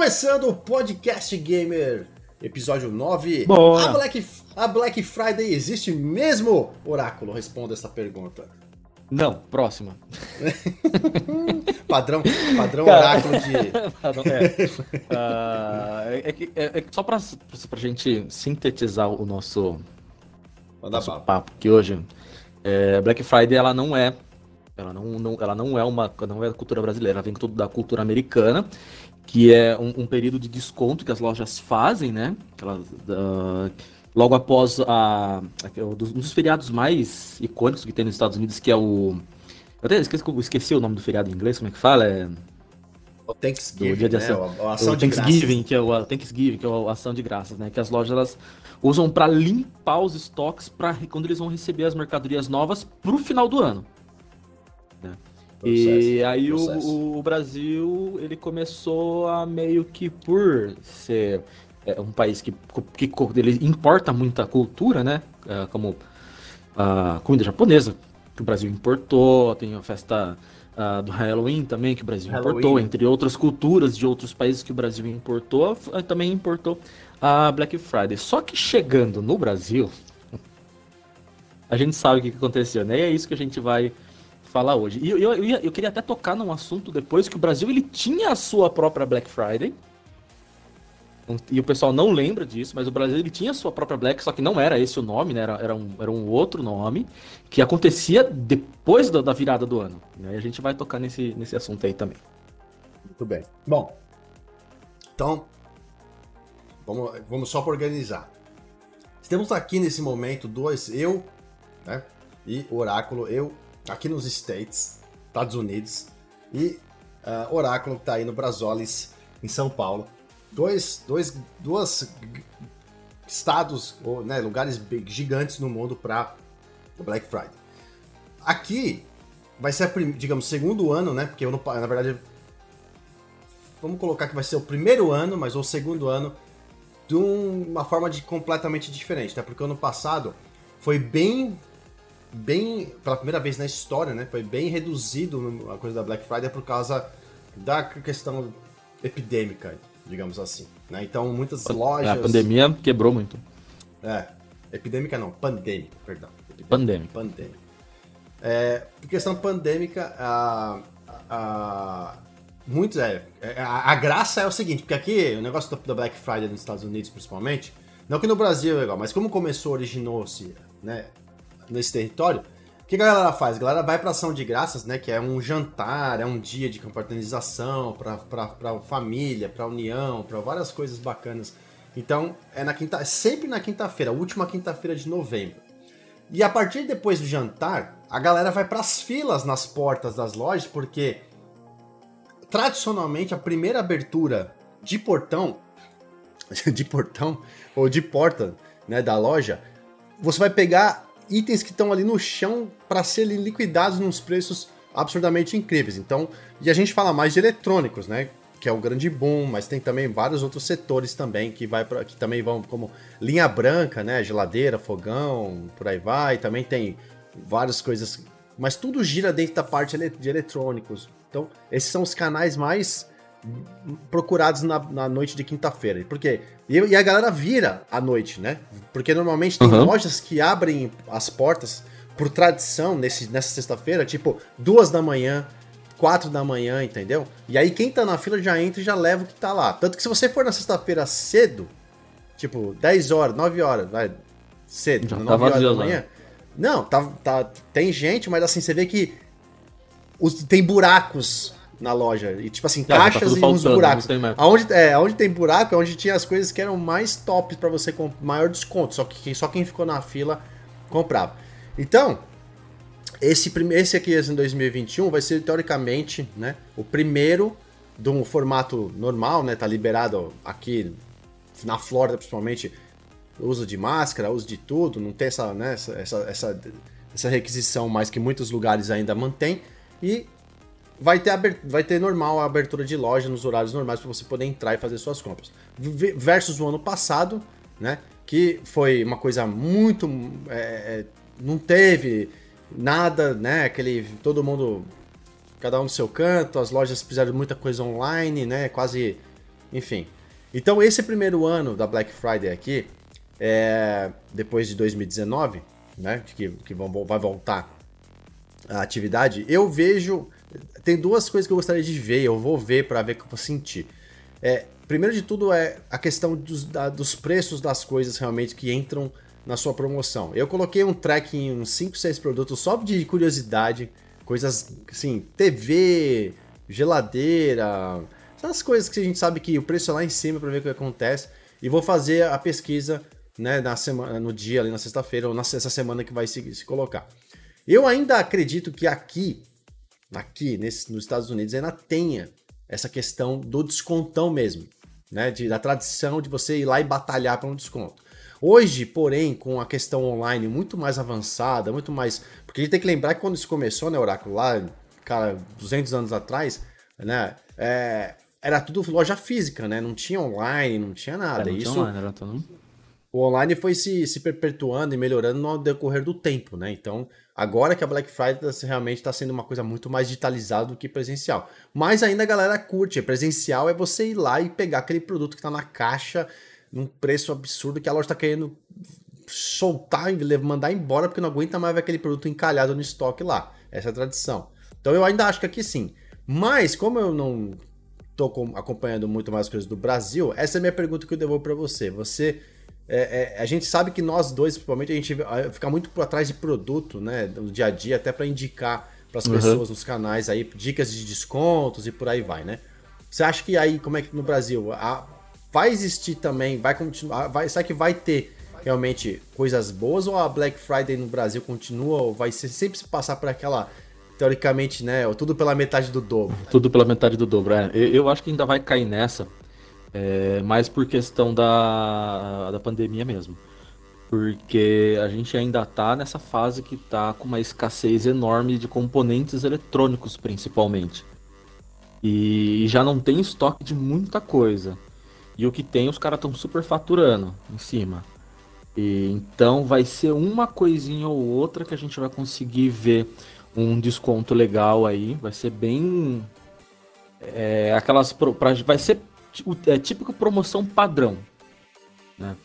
Começando o Podcast Gamer, episódio 9. Boa. A Black, a Black Friday existe mesmo? Oráculo, responda essa pergunta. Não, próxima. Padrão, padrão Cara. oráculo de. Pardon, é. Ah, é, que- é- é só pra, pra gente sintetizar o nosso, Manda nosso bala. papo que hoje, é, Black Friday ela não é, ela não, não- ela não é uma, não é cultura brasileira, ela vem tudo da cultura americana, que é um, um período de desconto que as lojas fazem, né? Elas, ah, logo após a, a- um dos- um dos feriados mais icônicos que tem nos Estados Unidos, que é o eu até esqueci, esqueci o nome do feriado em inglês, como é que fala? É O Thanksgiving, Do dia de né? ação. Ação o de Thanksgiving, que é o Thanksgiving, que é a ação de graças, né? Que as lojas elas usam para limpar os estoques para quando eles vão receber as mercadorias novas pro final do ano. Graças. e aí o- processo. o, Brasil ele começou a meio que por ser é, um país que, que ele importa muita cultura, né? É, como a comida japonesa que o Brasil importou, tem a festa ah, do Halloween também que o Brasil Halloween. importou, entre outras culturas de outros países que o Brasil importou, f- também importou a Black Friday. Só que chegando no Brasil, a gente sabe o que que aconteceu, né? E é isso que a gente vai falar hoje. E eu, eu, eu, ia- eu queria até tocar num assunto depois que o Brasil ele tinha a sua própria Black Friday. E o pessoal não lembra disso, mas o Brasil ele tinha a sua própria Black, só que não era esse o nome, né? Era, era, um, era um outro nome, que acontecia depois da, da virada do ano. E aí a gente vai tocar nesse, nesse assunto aí também. Muito bem. Bom, então, vamos, vamos só para organizar. Temos aqui nesse momento dois, eu né, e Oráculo, eu aqui nos States, Estados Unidos, e ah, Oráculo que está aí no Brasolis, em São Paulo. Dois, dois, duas estados, ou né, lugares gigantes no mundo para Black Friday. Aqui vai ser, a digamos, segundo ano, né? Porque eu não, na verdade vamos colocar que vai ser o primeiro ano, mas o segundo ano de um- uma forma de completamente diferente, né? Porque o ano passado foi bem, bem, pela primeira vez na história, né? Foi bem reduzido a coisa da Black Friday por causa da questão epidêmica, digamos assim, né? Então muitas lojas, A pandemia quebrou muito. é, epidêmica não, pandêmica, perdão, Epidêmica Pandêmica. pandêmica. É, por questão pandêmica, a, a, muitos, é, é, a, a graça é o seguinte, porque aqui o negócio da, da Black Friday nos Estados Unidos, principalmente, não que no Brasil é igual, mas como começou, originou-se né, nesse território, o que a galera faz? A galera vai pra ação de graças, né? Que é um jantar, é um dia de pra, pra família, pra união, pra várias coisas bacanas. Então, é na quinta, é sempre na quinta-feira, última quinta-feira de novembro. E a partir de depois do jantar, a galera vai pras filas nas portas das lojas, porque tradicionalmente a primeira abertura de portão, de portão ou de porta, né, da loja, você vai pegar itens que estão ali no chão para serem liquidados nos preços absurdamente incríveis. Então, e a gente fala mais de eletrônicos, né? Que é o grande boom, mas tem também vários outros setores também que vai para que também vão como linha branca, né? Geladeira, fogão, por aí vai. Também tem várias coisas, mas tudo gira dentro da parte de eletrônicos. Então, esses são os canais mais procurados na, na noite de quinta-feira. Por quê? E, e a galera vira à noite, né? Porque normalmente tem Uhum. lojas que abrem as portas por tradição nesse, nessa sexta-feira, tipo duas da manhã, quatro da manhã, entendeu? E aí quem tá na fila já entra e já leva o que tá lá. Tanto que se você for na sexta-feira cedo, tipo 10 horas, 9 horas, vai, cedo, Já 9 tá horas da manhã. Não, tá, tá, tem gente, mas assim, você vê que os- tem buracos na loja. E tipo assim, Já, já tá caixas tudo e uns faltando, buracos. tem mais. Aonde, é, aonde tem buraco é onde tinha as coisas que eram mais tops pra você com maior desconto. Só que só quem ficou na fila comprava. Então, esse, esse aqui esse em 2021 vai ser teoricamente né, o primeiro de um formato normal, né? Tá liberado aqui na Flórida, principalmente, uso de máscara, uso de tudo, não tem essa, né, essa, essa, essa, essa requisição mais que muitos lugares ainda mantém. E vai ter, vai ter normal a abertura de loja nos horários normais para você poder entrar e fazer suas compras. V- Versus o ano passado, né? Que foi uma coisa muito. é, é, não teve nada, né? Aquele. Todo mundo. Cada um no seu canto, as lojas fizeram muita coisa online, né? Quase enfim. Então esse primeiro ano da Black Friday aqui, é, depois de 2019, né, que, que vão, vai voltar a atividade, eu vejo, tem duas coisas que eu gostaria de ver, eu vou ver para ver o que eu vou sentir. É, primeiro de tudo é a questão dos, da, dos preços das coisas realmente que entram na sua promoção. Eu coloquei um track em uns 5, 6 produtos só de curiosidade, coisas assim, TV, geladeira, essas coisas que a gente sabe que o preço é lá em cima para ver o que acontece. E vou fazer a pesquisa né, na semana, no dia ali na sexta-feira ou nessa semana que vai se, se colocar. Eu ainda acredito que aqui, aqui nesse, nos Estados Unidos, ainda tenha essa questão do descontão mesmo, né? De, da tradição de você ir lá e batalhar para um desconto. Hoje, porém, com a questão online muito mais avançada, muito mais. Porque a gente tem que lembrar que quando isso começou, né, Oráculo, lá, cara, 200 anos atrás, né? É, era tudo loja física, né? Não tinha online, não tinha nada. É, não isso, online, era tudo... O online foi se, se perpetuando e melhorando no decorrer do tempo, né? Então, agora que a Black Friday tá, realmente está sendo uma coisa muito mais digitalizada do que presencial. Mas ainda a galera curte. Presencial é você ir lá e pegar aquele produto que está na caixa num preço absurdo que a loja está querendo soltar mandar embora porque não aguenta mais ver aquele produto encalhado no estoque lá. Essa é a tradição. Então eu ainda acho que aqui sim. Mas como eu não estou acompanhando muito mais coisas do Brasil, essa é a minha pergunta que eu devolvo para você. Você é, é, a gente sabe que nós dois, principalmente, a gente fica muito por atrás de produto, né, no dia a dia, até para indicar para as uhum. pessoas nos canais aí dicas de descontos e por aí vai, né? Você acha que aí, como é que no Brasil, a, vai existir também, vai continuar, vai, será que vai ter realmente coisas boas ou a Black Friday no Brasil continua ou vai ser, sempre se passar por aquela teoricamente, né, tudo pela metade do dobro? Tudo pela metade do dobro, é. Eu, eu acho que ainda vai cair nessa, é, mais por questão da, da pandemia mesmo. Porque a gente ainda está nessa fase que está com uma escassez enorme de componentes eletrônicos, principalmente. E já não tem estoque de muita coisa. E o que tem, os caras estão super faturando em cima. E, então vai ser uma coisinha ou outra que a gente vai conseguir ver um desconto legal aí. Vai ser bem. É, aquelas. Pra, vai ser é típico promoção padrão. Né?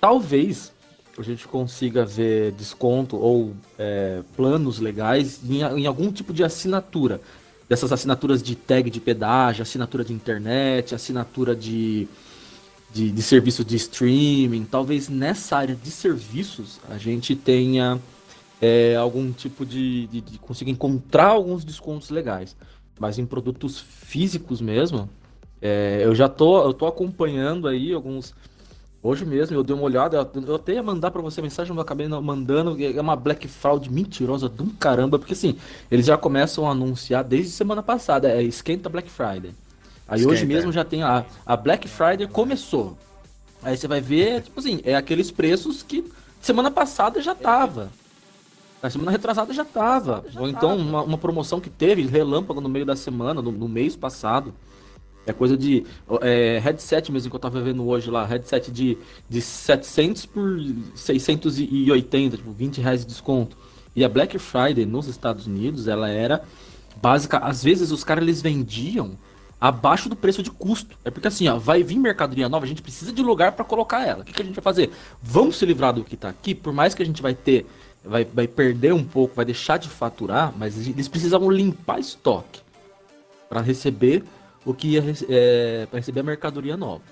Talvez a gente consiga ver desconto ou é, planos legais em, em, algum tipo de assinatura. Dessas assinaturas de tag de pedágio, assinatura de internet, assinatura de, de, de serviço de streaming. Talvez nessa área de serviços a gente tenha é, algum tipo de, de, de consiga encontrar alguns descontos legais. Mas em produtos físicos mesmo, é, eu já tô, eu tô acompanhando aí alguns. Hoje mesmo eu dei uma olhada, eu até ia mandar para você mensagem, mas eu acabei mandando. É uma Black Fraud mentirosa de um caramba, porque assim, eles já começam a anunciar desde semana passada, é esquenta Black Friday. Aí esquenta. hoje mesmo já tem a, a Black Friday começou. Aí você vai ver, tipo assim, é aqueles preços que semana passada já tava. Na semana retrasada já tava. Ou então uma, uma, promoção que teve relâmpago no meio da semana, no, no mês passado. É coisa de é, headset mesmo que eu tava vendo hoje lá, headset de, de 700 por 680, tipo 20 reais de desconto. E a Black Friday nos Estados Unidos, ela era básica, às vezes os caras eles vendiam abaixo do preço de custo. É porque assim, ó, vai vir mercadoria nova, a gente precisa de lugar para colocar ela. O que, que, a gente vai fazer? Vamos se livrar do que tá aqui, por mais que a gente vai ter, vai, vai perder um pouco, vai deixar de faturar, mas eles precisavam limpar estoque para receber o que ia é, para receber a mercadoria nova.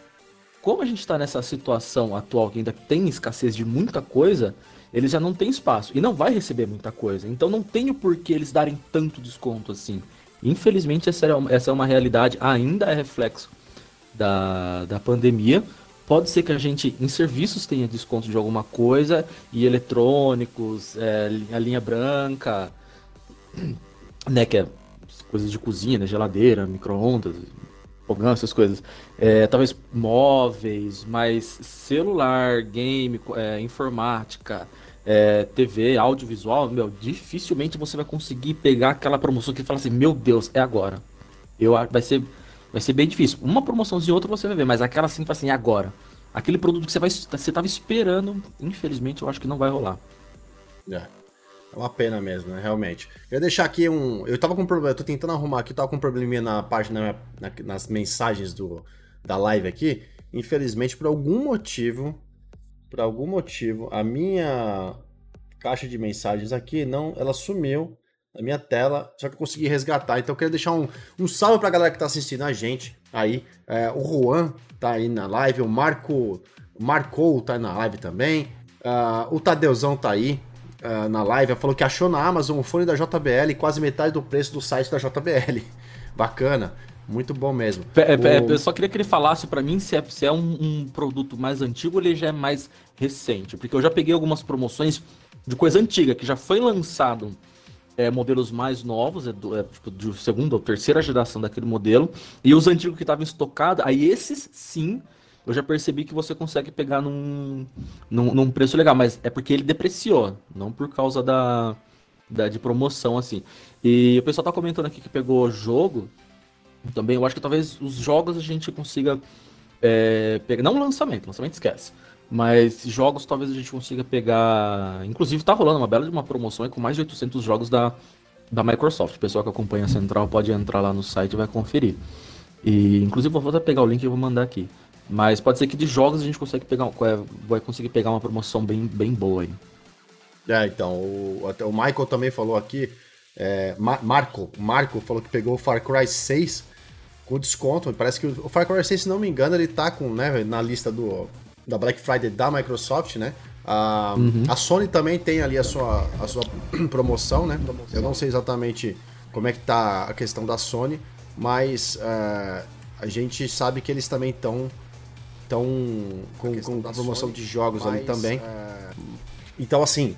Como a gente está nessa situação atual que ainda tem escassez de muita coisa, eles já não têm espaço e não vai receber muita coisa. Então não tem o porquê eles darem tanto desconto assim. Infelizmente essa é uma, essa é uma realidade, ainda é reflexo da, da pandemia. Pode ser que a gente em serviços tenha desconto de alguma coisa e eletrônicos, é, a linha branca, né, que é coisas de cozinha, né? geladeira, micro-ondas, fogão, essas coisas. É, talvez móveis, mas celular, game, é, informática, é, TV, audiovisual, meu, dificilmente você vai conseguir pegar aquela promoção que fala assim, meu Deus, é agora. Eu vai ser, vai ser bem difícil. Uma promoçãozinha outra você vai ver, mas aquela assim, assim, é agora. Aquele produto que você vai, você estava esperando, infelizmente, eu acho que não vai rolar. É. É uma pena mesmo, né? Realmente. Eu ia deixar aqui um. Eu tava com problema. Eu tô tentando arrumar aqui, tava com um probleminha na página, na, nas mensagens do, da live aqui, infelizmente, por algum motivo, por algum motivo, a minha caixa de mensagens aqui, não, ela sumiu na minha tela, só que eu consegui resgatar. Então eu queria deixar um, um salve pra galera que tá assistindo a gente aí. É, o Juan tá aí na live, o Marco Marcou tá na live também. Uh, o Tadeuzão tá aí uh, na live, falou que achou na Amazon o fone da JBL quase metade do preço do site da JBL. Bacana. Muito bom mesmo. É, é, o... Eu só queria que ele falasse para mim se é, se é um, um, produto mais antigo ou ele já é mais recente. Porque eu já peguei algumas promoções de coisa antiga, que já foi lançado é, modelos mais novos, é, do, é, tipo, de segunda ou terceira geração daquele modelo, e os antigos que estavam estocados, aí esses sim, eu já percebi que você consegue pegar num, num, num, preço legal, mas é porque ele depreciou, não por causa da, da de promoção, assim. E o pessoal tá comentando aqui que pegou jogo, também eu acho que talvez os jogos a gente consiga é, pegar, não lançamento, lançamento esquece, mas jogos talvez a gente consiga pegar. Inclusive tá rolando uma bela de uma promoção com mais de 800 jogos da, da Microsoft. O pessoal que acompanha a Central pode entrar lá no site e vai conferir. E inclusive vou até pegar o link e vou mandar aqui. Mas pode ser que de jogos a gente consegue pegar, é, vai conseguir pegar uma promoção bem, bem boa aí. É, então, o, até o Michael também falou aqui, é, Marco, Marco falou que pegou o Far Cry 6 com desconto. Parece que o Far Cry 6, se não me engano, ele tá com, né, na lista do, da Black Friday da Microsoft, né? A, uhum. a Sony também tem ali a sua, a sua promoção, né? Eu não sei exatamente como é que tá a questão da Sony, mas uh, a gente sabe que eles também estão tão com, com promoção Sony, de jogos mas, ali também. Uh... Então, assim,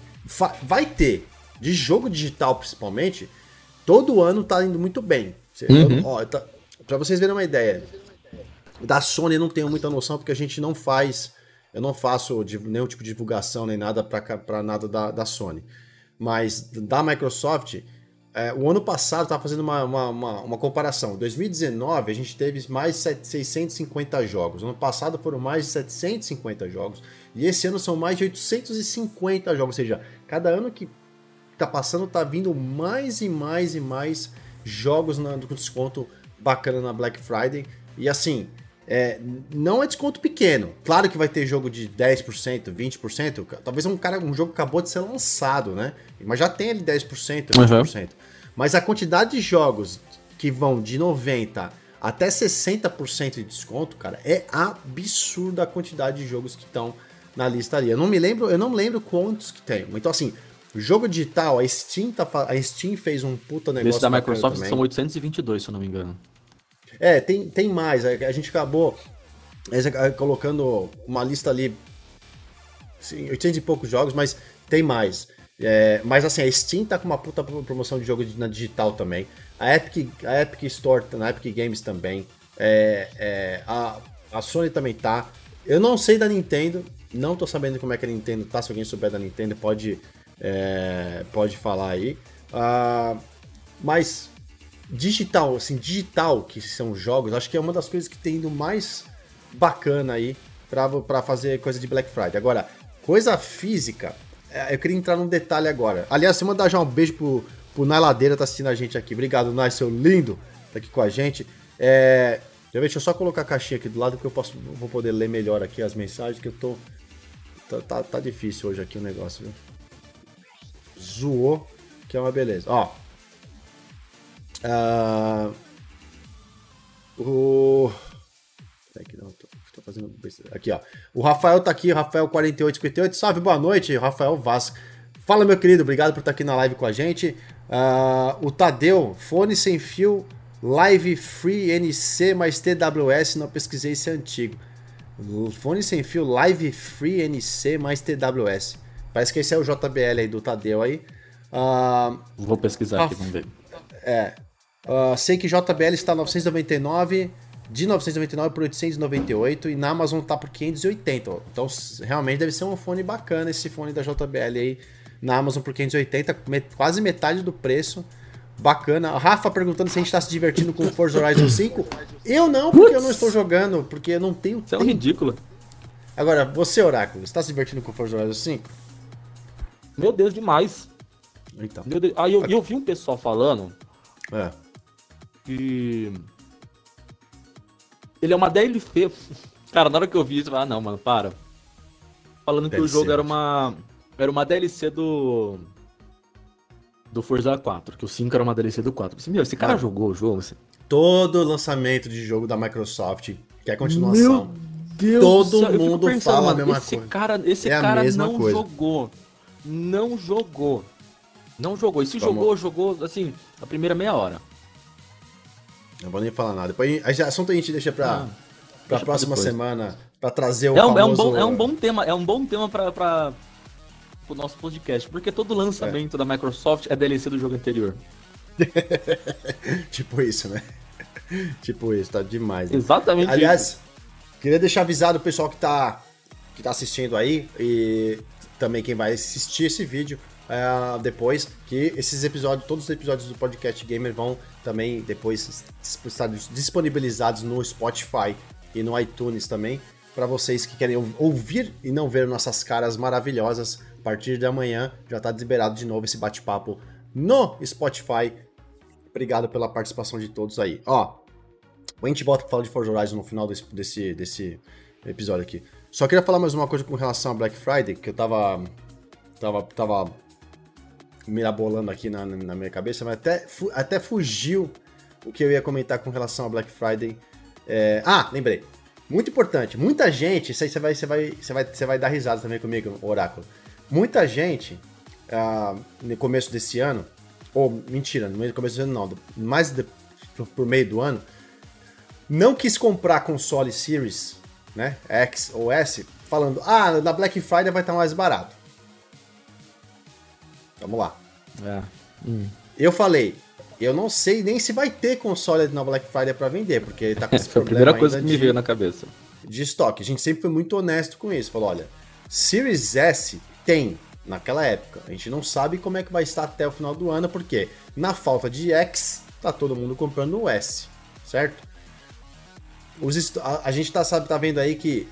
vai ter, de jogo digital principalmente, todo ano tá indo muito bem. Uhum. Ó, tá, pra vocês verem uma ideia, da Sony eu não tenho muita noção porque a gente não faz eu não faço nenhum tipo de divulgação nem nada para nada da, da Sony. Mas da Microsoft, é, o ano passado estava fazendo uma, uma, uma, uma, comparação. Em 2019 a gente teve mais de 650 jogos. No ano passado foram mais de 750 jogos. E esse ano são mais de 850 jogos. Ou seja, cada ano que está passando está vindo mais e mais e mais jogos na, com desconto bacana na Black Friday. E assim, é, não é desconto pequeno. Claro que vai ter jogo de 10%, 20%. Talvez um cara, um jogo acabou de ser lançado, né? Mas já tem ali 10%, 20%. Uhum. Mas a quantidade de jogos que vão de 90 até 60% de desconto, cara, é absurda a quantidade de jogos que estão na lista ali. Eu não me lembro, eu não lembro quantos que tem. Então assim, jogo digital, a Steam tá, a Steam fez um puta negócio Esse da Microsoft também. são 822, se eu não me engano. É, tem, tem mais. A gente acabou colocando uma lista ali, assim, 800 e poucos jogos, mas tem mais. É, mas assim, a Steam tá com uma puta promoção de jogo na digital também. A Epic, a Epic Store, na Epic Games também. É, é, a, a Sony também tá. Eu não sei da Nintendo, não tô sabendo como é que a Nintendo tá. Se alguém souber da Nintendo, pode, é, pode falar aí. Uh, mas digital, assim, digital, que são jogos, acho que é uma das coisas que tem indo mais bacana aí para fazer coisa de Black Friday. Agora, coisa física, é, eu queria entrar num detalhe agora. Aliás, você mandar já um beijo pro, pro Nai Ladeira, tá assistindo a gente aqui. Obrigado, Nai, seu lindo, tá aqui com a gente. É, deixa eu só colocar a caixinha aqui do lado que eu posso, vou poder ler melhor aqui as mensagens, que eu tô... Tá, tá, tá difícil hoje aqui o negócio, viu? Zoou, que é uma beleza. Ó, Uh, o. Não, tô, tô fazendo Aqui, ó. O Rafael tá aqui, Rafael 4858. Salve, boa noite, Rafael Vaz. Fala, meu querido, obrigado por estar aqui na live com a gente. Uh, o Tadeu, fone sem fio, live free NC mais TWS, não pesquisei se é antigo. Fone sem fio, live free NC mais TWS. Parece que esse é o JBL aí do Tadeu aí. Uh, Vou pesquisar aqui, vamos ver. É, Uh, sei que JBL está 999, de 999 por 898 e na Amazon tá por 580. Então realmente deve ser um fone bacana esse fone da JBL aí na Amazon por 580, quase metade do preço. Bacana. A Rafa perguntando se a gente está se divertindo com o Forza Horizon 5. Eu não, porque eu não estou jogando, porque eu não tenho Isso tempo. é um ridículo. Agora, você, Oráculo, está se divertindo com o Forza Horizon 5? Meu Deus, demais. Então. Meu Deus. Aí eu, eu vi um pessoal falando é que Ele é uma DLC. Cara, na hora que eu vi isso, ah, não, mano, para. Falando que o jogo era uma. Era uma DLC do. Do Forza 4, que o 5 era uma DLC do 4. Assim, meu, esse cara ah. jogou o jogo. Assim. Todo lançamento de jogo da Microsoft quer continuação. Meu Deus Todo mundo pensando, fala a mesma esse coisa. Cara, esse é cara não coisa. jogou. Não jogou. Não jogou. E se Vamos. jogou, jogou, assim, a primeira meia hora. Não vou nem falar nada. Depois, a assunto a gente deixa pra, ah, pra deixa próxima pra semana, pra trazer o é um, famoso... é um bom É um bom tema, é um bom tema pra, pra, pro nosso podcast, porque todo lançamento é. da Microsoft é DLC do jogo anterior. tipo isso, né? tipo isso, tá demais. Né? Exatamente Aliás, isso. queria deixar avisado o pessoal que tá, que tá assistindo aí e também quem vai assistir esse vídeo uh, depois, que esses episódios, todos os episódios do Podcast Gamer vão também depois estar disponibilizados no Spotify e no iTunes também, para vocês que querem ouvir e não ver nossas caras maravilhosas. A partir de amanhã já está liberado de novo esse bate-papo no Spotify. Obrigado pela participação de todos aí. Ó, a gente volta para falar de Forza Horizon no final desse, desse, desse episódio aqui. Só queria falar mais uma coisa com relação a Black Friday, que eu tava tava, tava mirabolando aqui na, na minha cabeça, mas até, até fugiu o que eu ia comentar com relação a Black Friday. É... Ah, lembrei. Muito importante. Muita gente, isso aí você vai, você vai, você vai, você vai dar risada também comigo, Oráculo. Muita gente, ah, no começo desse ano, ou mentira, no começo desse ano não, mais de, por, por meio do ano, não quis comprar console Series, né, X ou S, falando, ah, na Black Friday vai estar mais barato. Vamos lá. É. Hum. Eu falei, eu não sei nem se vai ter console na Black Friday para vender, porque ele tá com esse Foi a primeira coisa que me veio na cabeça. De estoque. A gente sempre foi muito honesto com isso. Falou, olha, Series S tem naquela época. A gente não sabe como é que vai estar até o final do ano, porque na falta de X, tá todo mundo comprando o S, certo? Os, a, a gente tá, sabe, tá vendo aí que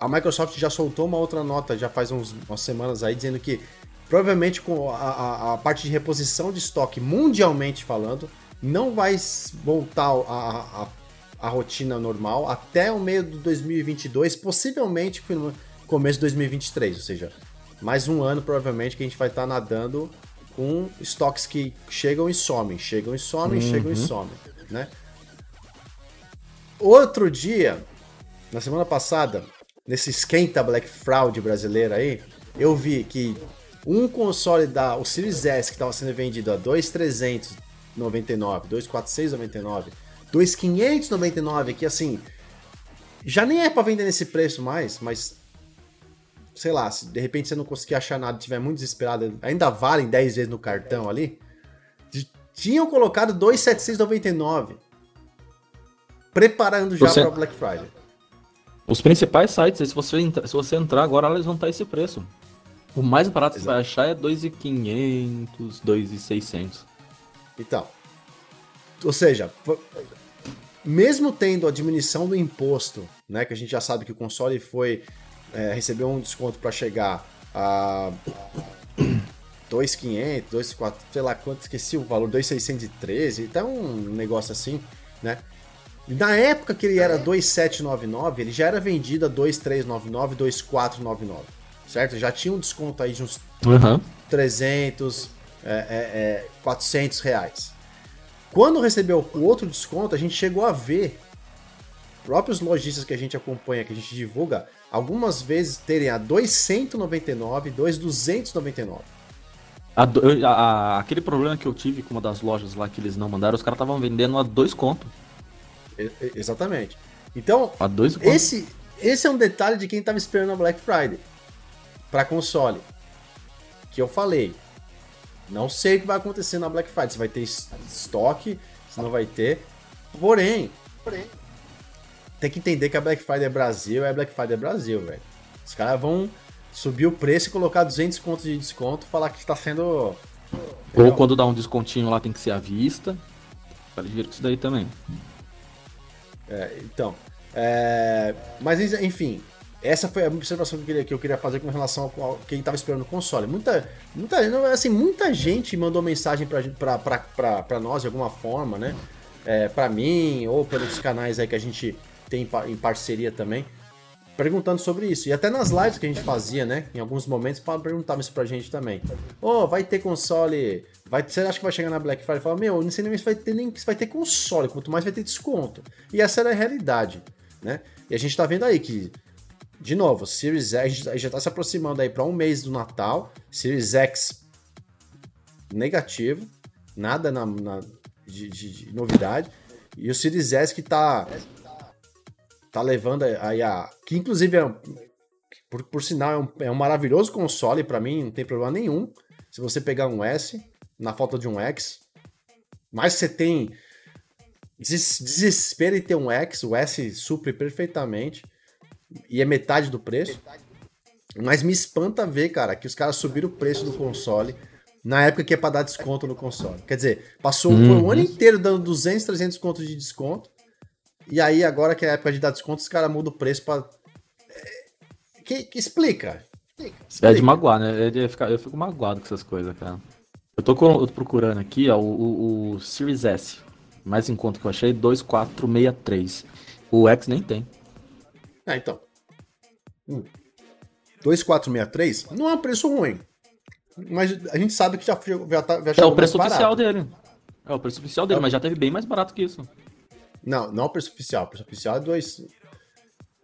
a Microsoft já soltou uma outra nota já faz uns, umas semanas aí dizendo que Provavelmente com a, a, a, parte de reposição de estoque mundialmente falando, não vai voltar a, a, rotina normal até o meio de 2022, possivelmente no começo de 2023, ou seja, mais um ano provavelmente que a gente vai estar tá nadando com estoques que chegam e somem, chegam e somem, uhum. chegam e somem, né? Outro dia, na semana passada, nesse esquenta Black Fraud brasileiro aí, eu vi que um console da o Series S que estava sendo vendido a 2,399, 2,499, 2,599, que assim, já nem é para vender nesse preço mais, mas sei lá, se de repente você não conseguir achar nada, tiver muito desesperado, ainda valem 10 vezes no cartão ali. Tinham colocado 2,799 preparando já para Black Friday. Os principais sites, se você, se você entrar agora, eles vão estar esse preço. O mais barato que você vai achar é 2,500, 2,600. Então. Ou seja, mesmo tendo a diminuição do imposto, né, que a gente já sabe que o console foi é, recebeu um desconto para chegar a 2,500, 2,400, sei lá quanto, esqueci o valor, 2,613, então um negócio assim, né? Na época que ele era 2,799, ele já era vendido a 2,399, 2,499 certo? Já tinha um desconto aí de uns uhum. 300, é, é, é, 400 reais. Quando recebeu o outro desconto, a gente chegou a ver próprios lojistas que a gente acompanha, que a gente divulga, algumas vezes terem a 299, 2,299. A, a, a, aquele problema que eu tive com uma das lojas lá que eles não mandaram, os caras estavam vendendo a dois conto. exatamente. Então, a dois esse, esse é um detalhe de quem estava esperando a Black Friday para console. Que eu falei. Não sei o que vai acontecer na Black Friday. Se vai ter estoque, se não vai ter. Porém, porém, tem que entender que a Black Friday é Brasil, é Black Friday é Brasil, velho. Os caras vão subir o preço e colocar 200 contos de desconto falar que está sendo. Ou quando dá um descontinho lá tem que ser à vista. Tá ligeiro com isso daí também. É, então. É, mas enfim, essa foi a observação que eu queria, que eu queria fazer com relação a quem estava esperando o console. Muita, muita, assim, muita gente mandou mensagem para nós de alguma forma, né? é, para mim ou pelos canais aí que a gente tem em parceria também, perguntando sobre isso. E até nas lives que a gente fazia, né? Em alguns momentos, perguntavam isso pra gente também. Ô, oh, vai ter console. Vai, você acha que vai chegar na Black Friday falar, meu, não sei nem se vai ter nem se vai ter console, quanto mais vai ter desconto. E essa era a realidade, né? E a gente tá vendo aí que, de novo, Series X, já tá se aproximando aí para um mês do Natal. Series X negativo, nada na, na de, de, de, novidade. E o Series S que tá tá levando aí a. Que inclusive é. Por, por sinal, é um, é um maravilhoso console para mim, não tem problema nenhum. Se você pegar um S, na falta de um X. Mas você tem desespero em ter um X, o S supre perfeitamente. E é metade do preço. Mas me espanta ver, cara, que os caras subiram o preço do console na época que é pra dar desconto no console. Quer dizer, passou uhum. o ano inteiro dando 200, 300 contos de desconto. E aí, agora que é a época de dar desconto, os caras mudam o preço pra. É, que, que explica. explica. É de magoar, né? Eu fico, eu fico magoado com essas coisas, cara. Eu tô, eu tô procurando aqui, ó, o, o, o, Series S. Mais em conta que eu achei, 2463. O X nem tem. Ah, então. Hum. 2463 não é um preço ruim. Mas a gente sabe que já, já, tá, já É o preço oficial dele. É o preço oficial dele, é. mas já teve bem mais barato que isso. Não, não é o preço oficial. O preço oficial é 2.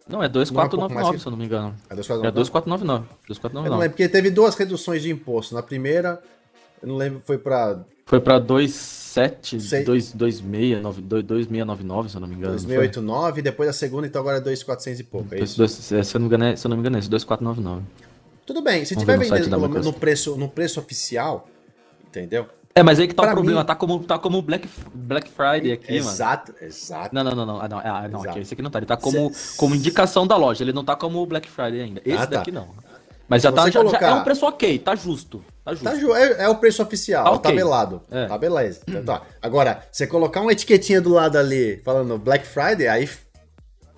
Não, é 2499, se eu não me engano. É 2499. É 2499. Eu não lembro, porque teve duas reduções de imposto. Na primeira, eu não lembro, foi pra. Foi pra 27, 2699, se eu não me engano. 2689, depois a segunda, então agora é 2400 e pouco. É isso? Dois, é, se, eu não me engano, é, se eu não me engano, é 2499. Tudo bem, se tiver vendendo no, no, preço, no preço oficial, entendeu? É, mas aí que tá pra o problema, mim... tá como, tá como Black, Black Friday aqui, exato, mano. Exato, exato. Não, não, não, não, ah, não, ah, não aqui, esse aqui não tá, ele tá como, Cê... como indicação da loja, ele não tá como Black Friday ainda, esse ah, tá. daqui não. Mas já tá, já, colocar... já, é um preço ok, tá justo. Tá justo. Tá ju é, é, o preço oficial, tá, okay. tabelado. É. Tá beleza. Então, tá. Agora, você colocar uma etiquetinha do lado ali falando Black Friday, aí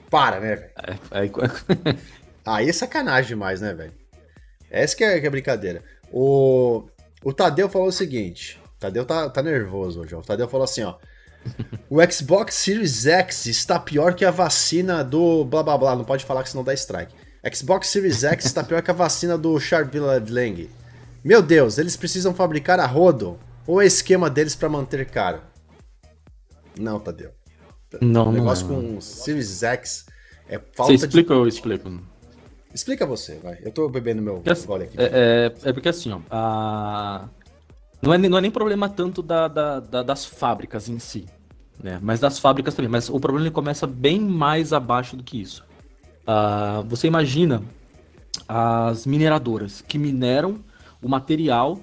para, né, velho? É, aí... aí é sacanagem demais, né, velho? Essa que é, que é brincadeira. O, o Tadeu falou o seguinte: o Tadeu tá, tá nervoso hoje. O Tadeu falou assim: ó. O Xbox Series X está pior que a vacina do blá blá blá. Não pode falar que senão dá strike. Xbox Series X está pior que a vacina do Lang. Meu Deus, eles precisam fabricar a rodo ou é esquema deles para manter caro? Não, Tadeu. Não, o negócio não é. com Series X é falta Você explica de... ou eu explico? Explica você, vai. Eu tô bebendo meu gole aqui. É, é, é, porque assim, ó. A... Não, é, não é nem problema tanto da, da, da, das fábricas em si, né? Mas das fábricas também. Mas o problema ele começa bem mais abaixo do que isso. Uh, você imagina as mineradoras que mineram o material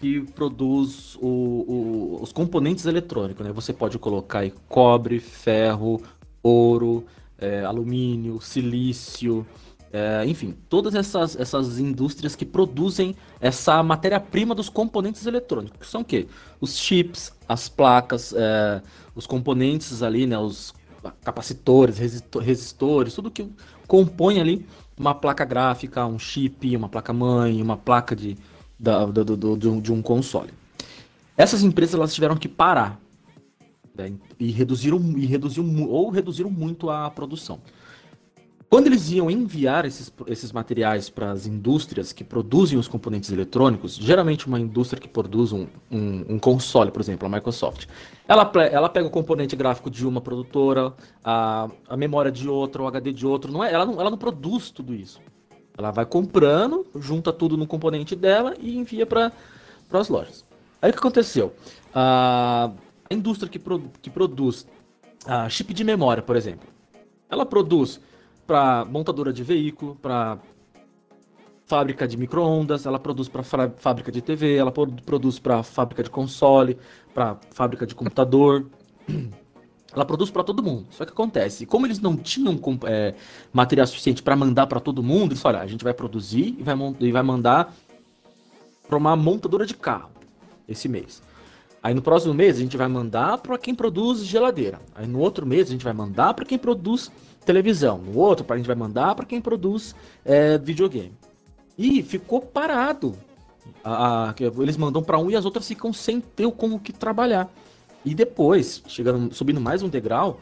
que produz o, o, os componentes eletrônicos, né? Você pode colocar aí cobre, ferro, ouro, é, alumínio, silício, é, enfim, todas essas, essas indústrias que produzem essa matéria-prima dos componentes eletrônicos, que são o quê? Os chips, as placas, é, os componentes ali, né, os capacitores, resistores, tudo que compõe ali uma placa gráfica, um chip, uma placa-mãe, uma placa de, da, do, do, do, de um console. Essas empresas elas tiveram que parar né, e reduziram e reduziram ou reduziram muito a produção. Quando eles iam enviar esses, esses materiais para as indústrias que produzem os componentes eletrônicos, geralmente uma indústria que produz um, um, um, console, por exemplo, a Microsoft, ela, ela pega o componente gráfico de uma produtora, a, a memória de outra, o HD de outro, não é, ela, não, ela não produz tudo isso. Ela vai comprando, junta tudo no componente dela e envia para as lojas. Aí o que aconteceu? A, a indústria que, pro, que produz a chip de memória, por exemplo, ela produz para montadora de veículo, para fábrica de microondas, ela produz para fábrica de TV, ela produz para fábrica de console, para fábrica de computador. Ela produz para todo mundo. Só que acontece, como eles não tinham é, material suficiente para mandar para todo mundo, eles falaram: ah, a gente vai produzir e vai, e vai mandar para uma montadora de carro esse mês. Aí no próximo mês a gente vai mandar para quem produz geladeira. Aí no outro mês a gente vai mandar para quem produz televisão. No outro, a gente vai mandar para quem produz é, videogame. E ficou parado. A, a, eles mandam para um e as outras ficam sem ter como que trabalhar. E depois, chegando, subindo mais um degrau,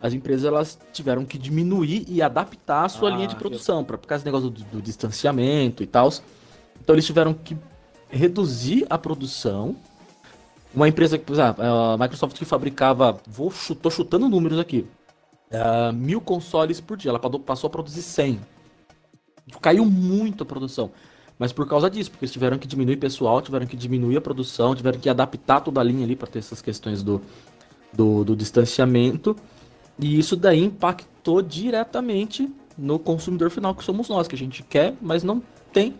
as empresas elas tiveram que diminuir e adaptar a sua ah, linha de produção, eu... para por causa do negócio do, do distanciamento e tal. Então eles tiveram que reduzir a produção. Uma empresa que, por exemplo, a Microsoft que fabricava, vou tô chutando números aqui, uh, mil consoles por dia, ela passou a produzir 100. Caiu muito a produção. Mas por causa disso, porque eles tiveram que diminuir pessoal, tiveram que diminuir a produção, tiveram que adaptar toda a linha ali para ter essas questões do, do, do distanciamento. E isso daí impactou diretamente no consumidor final, que somos nós, que a gente quer, mas não tem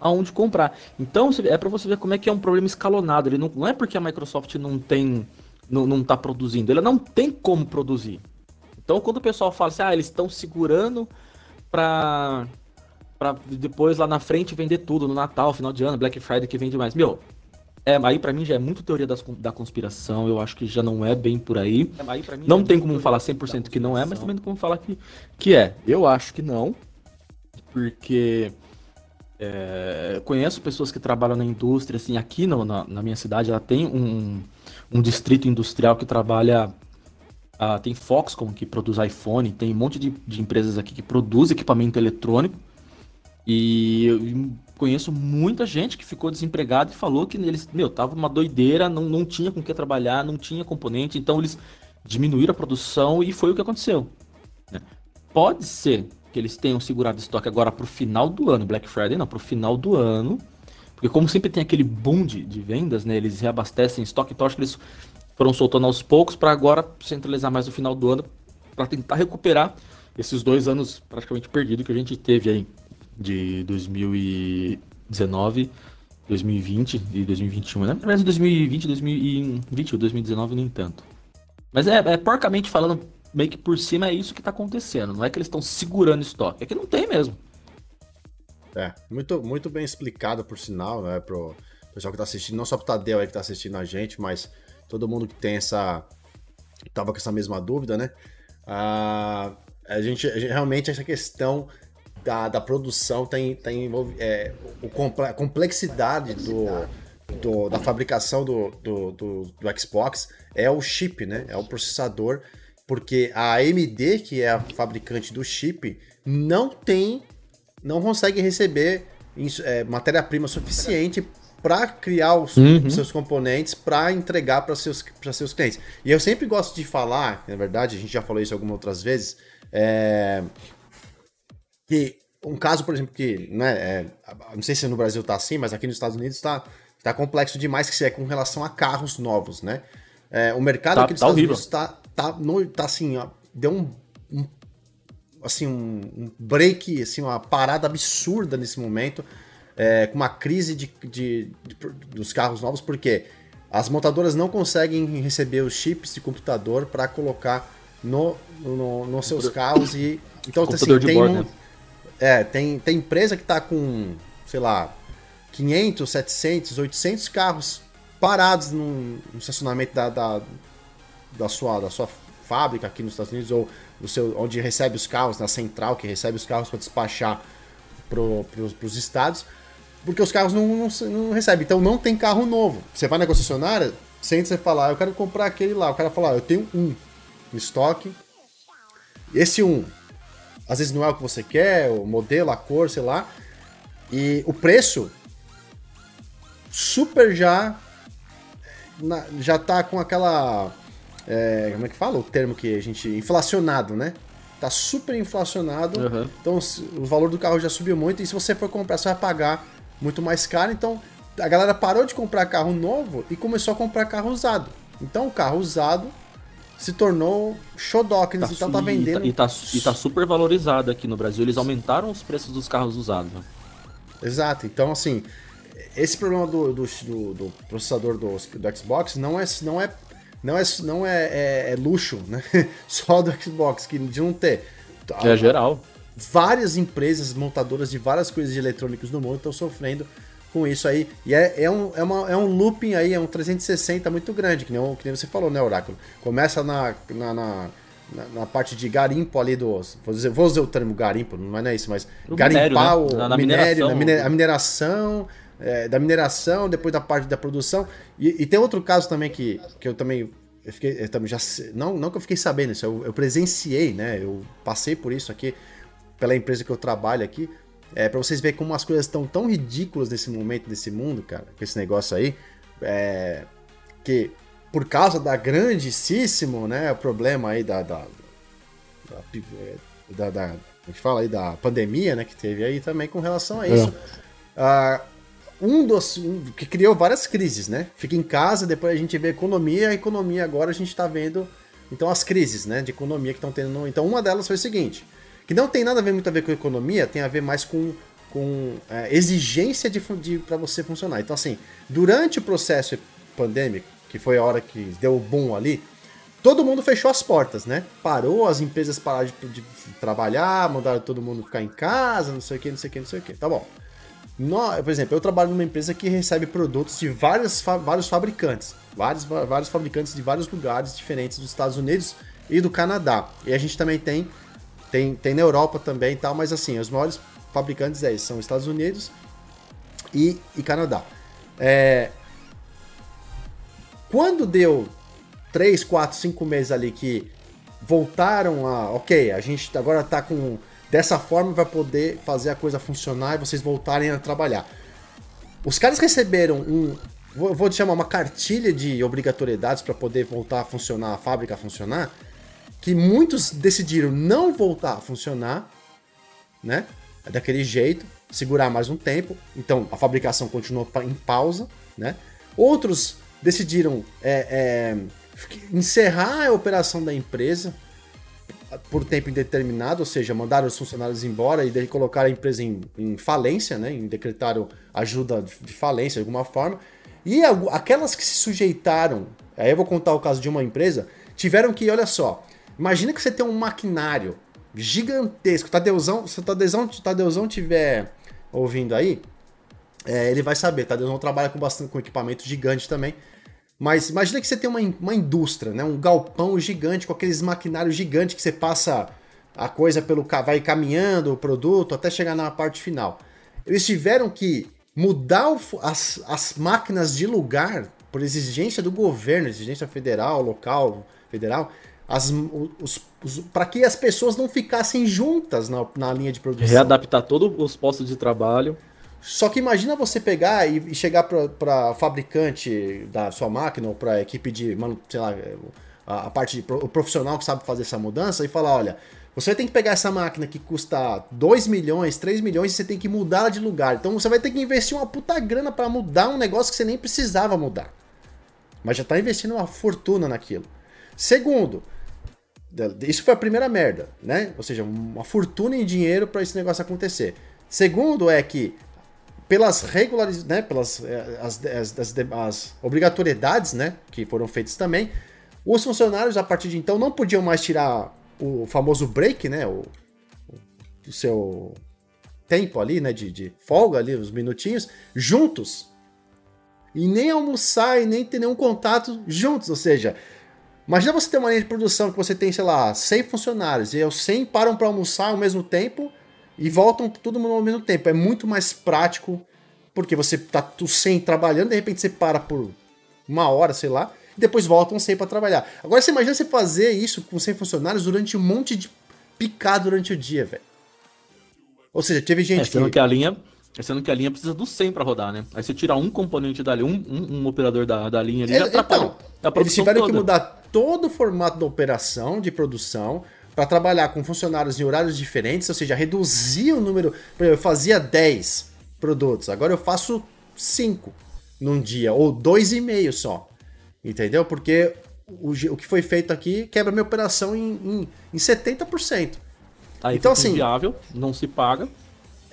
aonde comprar. Então é para você ver como é que é um problema escalonado. Ele não, não é porque a Microsoft não tem, não, não tá produzindo, ela não tem como produzir. Então quando o pessoal fala assim, ah, eles estão segurando para para depois lá na frente vender tudo no Natal, final de ano, Black Friday que vende mais. Meu, é, aí para mim já é muito teoria das, da conspiração, eu acho que já não é bem por aí. É, aí não é tem como falar 100% que não é, mas também não tem como falar que, que é. Eu acho que não, porque é, conheço pessoas que trabalham na indústria, assim, aqui no, na, na, minha cidade ela tem um, um distrito industrial que trabalha, uh, tem Foxconn que produz iPhone, tem um monte de, de empresas aqui que produz equipamento eletrônico, e eu conheço muita gente que ficou desempregada e falou que eles, meu, tava uma doideira, não, não tinha com que trabalhar, não tinha componente, então eles diminuíram a produção e foi o que aconteceu. Né? Pode ser que eles tenham segurado estoque agora para o final do ano, Black Friday não, para o final do ano, porque como sempre tem aquele boom de, de vendas, né, eles reabastecem estoque, então acho que eles foram soltando aos poucos para agora centralizar mais no final do ano, para tentar recuperar esses dois anos praticamente perdidos que a gente teve aí de 2019, 2020 e 2021. Né? Verdade, 2020 2020, 2019 nem tanto. Mas é, é porcamente falando, meio que por cima é isso que está acontecendo. Não é que eles estão segurando estoque, é que não tem mesmo. É, muito, muito bem explicado, por sinal, né, pro pessoal que está assistindo, não só pro Tadeu aí que está assistindo a gente, mas todo mundo que tem essa. tava com essa mesma dúvida, né? Ah, a, gente, a gente realmente essa questão da, da produção tem, tem é, o, complexidade do, do, da fabricação do, do, do, do Xbox é o chip, né? É o processador, porque a AMD, que é a fabricante do chip, não tem, não consegue receber é, matéria-prima suficiente para criar os uhum. seus componentes para entregar para seus, seus clientes. E eu sempre gosto de falar, na verdade, a gente já falou isso algumas outras vezes, é, que um caso, por exemplo, que, né, é, não sei se no Brasil tá assim, mas aqui nos Estados Unidos tá, tá complexo demais que é com relação a carros novos, né? É, o mercado tá, aqui nos tá Estados horrível. Unidos tá, tá, no, tá assim, ó, deu um, um assim, um, um, break, assim, uma parada absurda nesse momento, é, com uma crise de, de, de, dos carros novos, porque as montadoras não conseguem receber os chips de computador para colocar no, no, nos seus carros e então assim, tem bordo, um, né? É, tem, tem empresa que tá com, sei lá, 500, 700, 800 carros parados no, no estacionamento da, da, da, sua, da sua fábrica aqui nos Estados Unidos, ou no seu, onde recebe os carros, na central, que recebe os carros para despachar para os estados, porque os carros não, não, não, recebem. Então não tem carro novo. Você vai na concessionária, sente você falar, eu quero comprar aquele lá. O cara fala, eu tenho um em estoque. Esse um às vezes não é o que você quer, o modelo, a cor, sei lá. E o preço super já na, já tá com aquela é, como é que fala o termo que a gente inflacionado, né? Tá super inflacionado. Uhum. Então o valor do carro já subiu muito e se você for comprar você vai pagar muito mais caro. Então a galera parou de comprar carro novo e começou a comprar carro usado. Então o carro usado se tornou Shodokins, tá, então tá vendendo. E tá, e tá, super valorizado aqui no Brasil. Eles aumentaram os preços dos carros usados. Né? Exato, então assim, esse problema do, do, do, do processador do, do, Xbox não é, não é, não é, não é, é, é luxo, né? Só do Xbox, que de não ter. É geral. Várias empresas montadoras de várias coisas de eletrônicos no mundo estão sofrendo com isso aí. E é, é, um, é, uma, é um looping aí, é um 360 muito grande, que nem, que nem você falou, né, Oráculo? Começa na, na, na na, parte de garimpo ali do. Vou, dizer, vou usar o termo garimpo, não é isso, mas o garimpar minério, né? o na, na minério, mineração, a mineração, é, da mineração, depois da parte da produção. E, e, tem outro caso também que, que eu também eu fiquei, eu também já, não, não que eu fiquei sabendo isso, eu, eu presenciei, né? Eu passei por isso aqui pela empresa que eu trabalho aqui, é, para vocês verem como as coisas estão tão ridículas nesse momento desse mundo, cara, com esse negócio aí, é, que por causa da grandíssimo, né, problema aí da, da, da, da, da a gente fala aí da pandemia, né, que teve aí também com relação a isso. É. Uh, um dos um, que criou várias crises, né? Fica em casa, depois a gente vê economia, a economia agora a gente está vendo então as crises, né, de economia que estão tendo. Então uma delas foi o seguinte: que não tem nada a ver muito a ver com economia, tem a ver mais com, com é, exigência de, de para você funcionar. Então, assim, durante o processo pandêmico, que foi a hora que deu o boom ali, todo mundo fechou as portas, né? Parou, as empresas pararam de, de trabalhar, mandaram todo mundo ficar em casa, não sei o que, não sei o que, não sei o que. Tá bom. No, por exemplo, eu trabalho numa empresa que recebe produtos de vários, vários fabricantes, vários, vários fabricantes de vários lugares diferentes dos Estados Unidos e do Canadá. E a gente também tem tem, tem na Europa também e tal, mas assim, os maiores fabricantes é são Estados Unidos e, e Canadá. É, quando deu 3, 4, 5 meses ali que voltaram a. Ok, a gente agora tá com. Dessa forma vai poder fazer a coisa funcionar e vocês voltarem a trabalhar. Os caras receberam um. Vou, vou chamar uma cartilha de obrigatoriedades para poder voltar a funcionar, a fábrica a funcionar que muitos decidiram não voltar a funcionar, né? Daquele jeito, segurar mais um tempo. Então a fabricação continuou em pausa, né? Outros decidiram é, é, encerrar a operação da empresa por tempo indeterminado, ou seja, mandaram os funcionários embora e colocaram a empresa em, em falência, né? Em decretaram ajuda de falência de alguma forma. E aquelas que se sujeitaram, aí eu vou contar o caso de uma empresa, tiveram que, olha só, Imagina que você tem um maquinário gigantesco. Tadeuzão, se o Tadeuzão, Tadeuzão tiver ouvindo aí, é, ele vai saber. Tadeuzão trabalha com bastante com equipamento gigante também. Mas imagina que você tem uma, uma indústria, né? um galpão gigante com aqueles maquinários gigantes que você passa a coisa pelo vai caminhando o produto até chegar na parte final. Eles tiveram que mudar o, as, as máquinas de lugar por exigência do governo, exigência federal, local, federal, as, os, os para que as pessoas não ficassem juntas na, na linha de produção. Readaptar todos os postos de trabalho. Só que imagina você pegar e, e chegar para fabricante da sua máquina ou para a equipe de, sei lá, a, a parte de, o profissional que sabe fazer essa mudança e falar, olha, você tem que pegar essa máquina que custa 2 milhões, 3 milhões e você tem que mudar ela de lugar. Então você vai ter que investir uma puta grana para mudar um negócio que você nem precisava mudar. Mas já está investindo uma fortuna naquilo. Segundo, isso foi a primeira merda, né? Ou seja, uma fortuna em dinheiro para esse negócio acontecer. Segundo é que pelas regulares, né, pelas eh, as, as, as, as, obrigatoriedades, né, que foram feitas também, os funcionários a partir de então não podiam mais tirar o famoso break, né, o, o seu tempo ali, né, de, de folga ali, os minutinhos, juntos. E nem almoçar e nem ter nenhum contato juntos, ou seja, Imagina você ter uma linha de produção que você tem, sei lá, 100 funcionários e os 100 param para almoçar ao mesmo tempo e voltam todo mundo ao mesmo tempo. É muito mais prático porque você tá os 100 trabalhando, de repente você para por uma hora, sei lá, e depois voltam 100 para trabalhar. Agora você imagina você fazer isso com 100 funcionários durante um monte de picar durante o dia, velho. Ou seja, teve gente é, que... que a linha Sendo que a linha precisa do 100 para rodar, né? Aí você tira um componente dali, um, um, um operador da, da linha ali, é, já atrapalha. Então, eles tiveram toda. que mudar todo o formato da operação, de produção, para trabalhar com funcionários em horários diferentes, ou seja, reduzir o número. Eu fazia 10 produtos, agora eu faço 5 num dia, ou 2,5 só. Entendeu? Porque o, o que foi feito aqui quebra minha operação em, em, em 70%. Aí então, assim. Inviável, não se paga.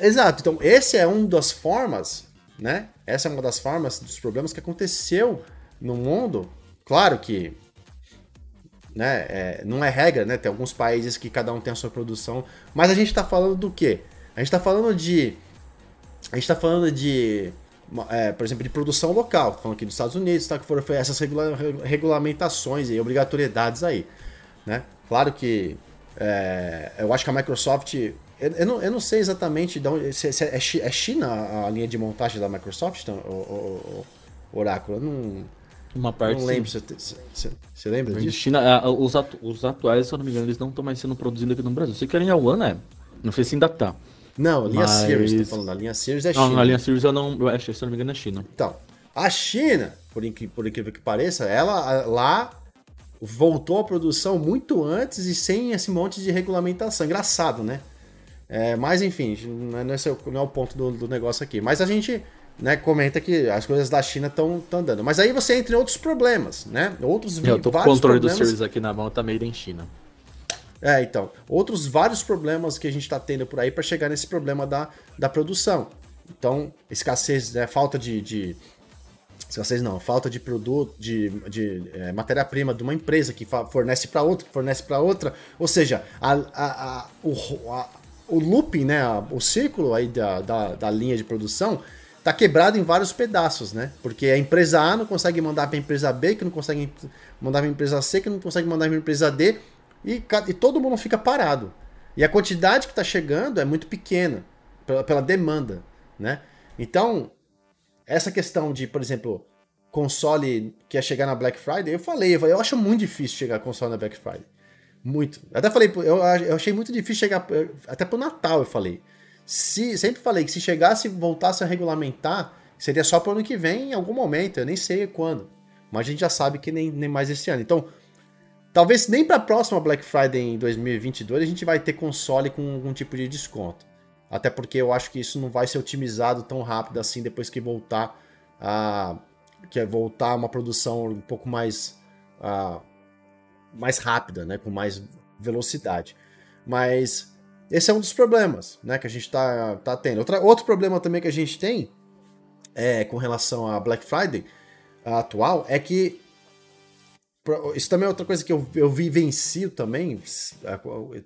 Exato. Então, esse é uma das formas, né? Essa é uma das formas dos problemas que aconteceu no mundo. Claro que né, é, não é regra, né? Tem alguns países que cada um tem a sua produção, mas a gente está falando do quê? A gente está falando de a gente está falando de é, por exemplo, de produção local, falando aqui dos Estados Unidos, tá, que foram essas regula regulamentações e obrigatoriedades aí, né? Claro que é, eu acho que a Microsoft eu, eu, não, eu não sei exatamente de onde. Se, se é, é, China a linha de montagem da Microsoft, então, o, o, Oráculo? Eu não, Uma parte. Não lembro. Você, lembra disso? China, os, atu, os atuais, se eu não me engano, eles não estão mais sendo produzidos aqui no Brasil. Sei que a linha One é. Não sei se ainda tá. Não, a linha mas... Series, tô falando. A linha Series é China. Não, a linha Series eu não. Eu se eu não me engano, é China. Então, a China, por, por incrível que pareça, ela lá voltou à produção muito antes e sem esse monte de regulamentação. Engraçado, né? É, mas enfim, não é, não é o ponto do, do negócio aqui. Mas a gente né, comenta que as coisas da China estão andando. Mas aí você entra em outros problemas, né? Outros Eu tô com o controle problemas... do Series aqui na mão, tá meio em China. É, então. Outros vários problemas que a gente está tendo por aí para chegar nesse problema da, da produção. Então, escassez, né, falta de, de escassez não, falta de produto, de, de é, matéria-prima de uma empresa que fornece para outra, que fornece para outra, ou seja, a, a, a, o, a, o looping, né, o círculo aí da, da, da linha de produção tá quebrado em vários pedaços, né? Porque a empresa A não consegue mandar para a empresa B, que não consegue mandar para a empresa C, que não consegue mandar para a empresa D, e, e, todo mundo fica parado. E a quantidade que está chegando é muito pequena pela, pela, demanda, né? Então, essa questão de, por exemplo, console que ia chegar na Black Friday, eu falei, eu, falei, eu acho muito difícil chegar console na Black Friday. Muito. Até falei, eu, eu achei muito difícil chegar, até pro Natal eu falei. Se, sempre falei que se chegasse voltasse a regulamentar, seria só para o ano que vem, em algum momento, eu nem sei quando. Mas a gente já sabe que nem, nem mais esse ano. Então, talvez nem para a próxima Black Friday em 2022 a gente vai ter console com algum tipo de desconto. Até porque eu acho que isso não vai ser otimizado tão rápido assim depois que voltar a que é voltar uma produção um pouco mais uh, mais rápida, né, com mais velocidade. Mas esse é um dos problemas né, que a gente está tá tendo. Outra, outro problema também que a gente tem é, com relação a Black Friday atual é que isso também é outra coisa que eu, eu vivencio também,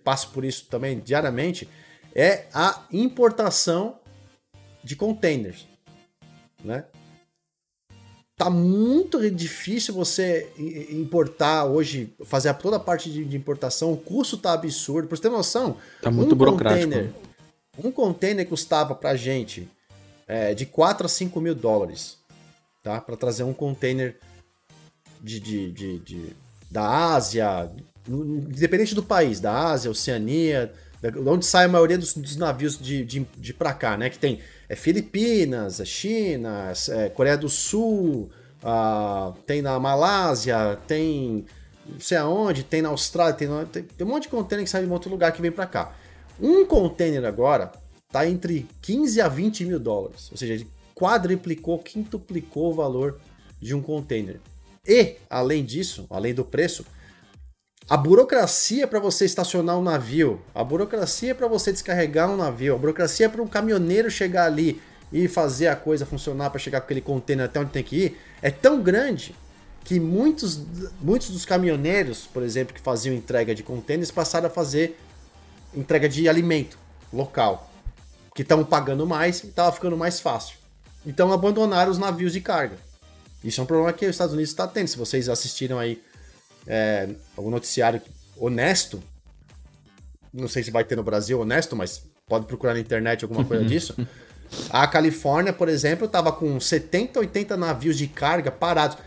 passo por isso também diariamente, é a importação de containers. Né? Tá muito difícil você importar hoje, fazer toda a parte de, de importação, o custo tá absurdo. Pra você ter noção, tá muito um burocrático. Container, um container custava pra gente é, de 4 a 5 mil dólares, tá? Para trazer um container de, de, de, de, da Ásia, independente do país, da Ásia, Oceania, de onde sai a maioria dos, dos navios de, de, de pra cá, né? Que tem é Filipinas, é China, é Coreia do Sul, uh, tem na Malásia, tem não sei aonde, tem na Austrália, tem, tem, tem um monte de container que sai de um outro lugar que vem para cá. Um container agora tá entre 15 a 20 mil dólares, ou seja, ele quadriplicou, quintuplicou o valor de um container. E, além disso, além do preço, a burocracia para você estacionar um navio, a burocracia para você descarregar um navio, a burocracia para um caminhoneiro chegar ali e fazer a coisa funcionar para chegar com aquele container até onde tem que ir, é tão grande que muitos, muitos dos caminhoneiros, por exemplo, que faziam entrega de contêineres, passaram a fazer entrega de alimento local, que estavam pagando mais e estava ficando mais fácil. Então abandonaram os navios de carga. Isso é um problema que os Estados Unidos está tendo. Se vocês assistiram aí é, algum noticiário honesto, não sei se vai ter no Brasil honesto, mas pode procurar na internet alguma coisa disso. A Califórnia, por exemplo, estava com 70, 80 navios de carga parados.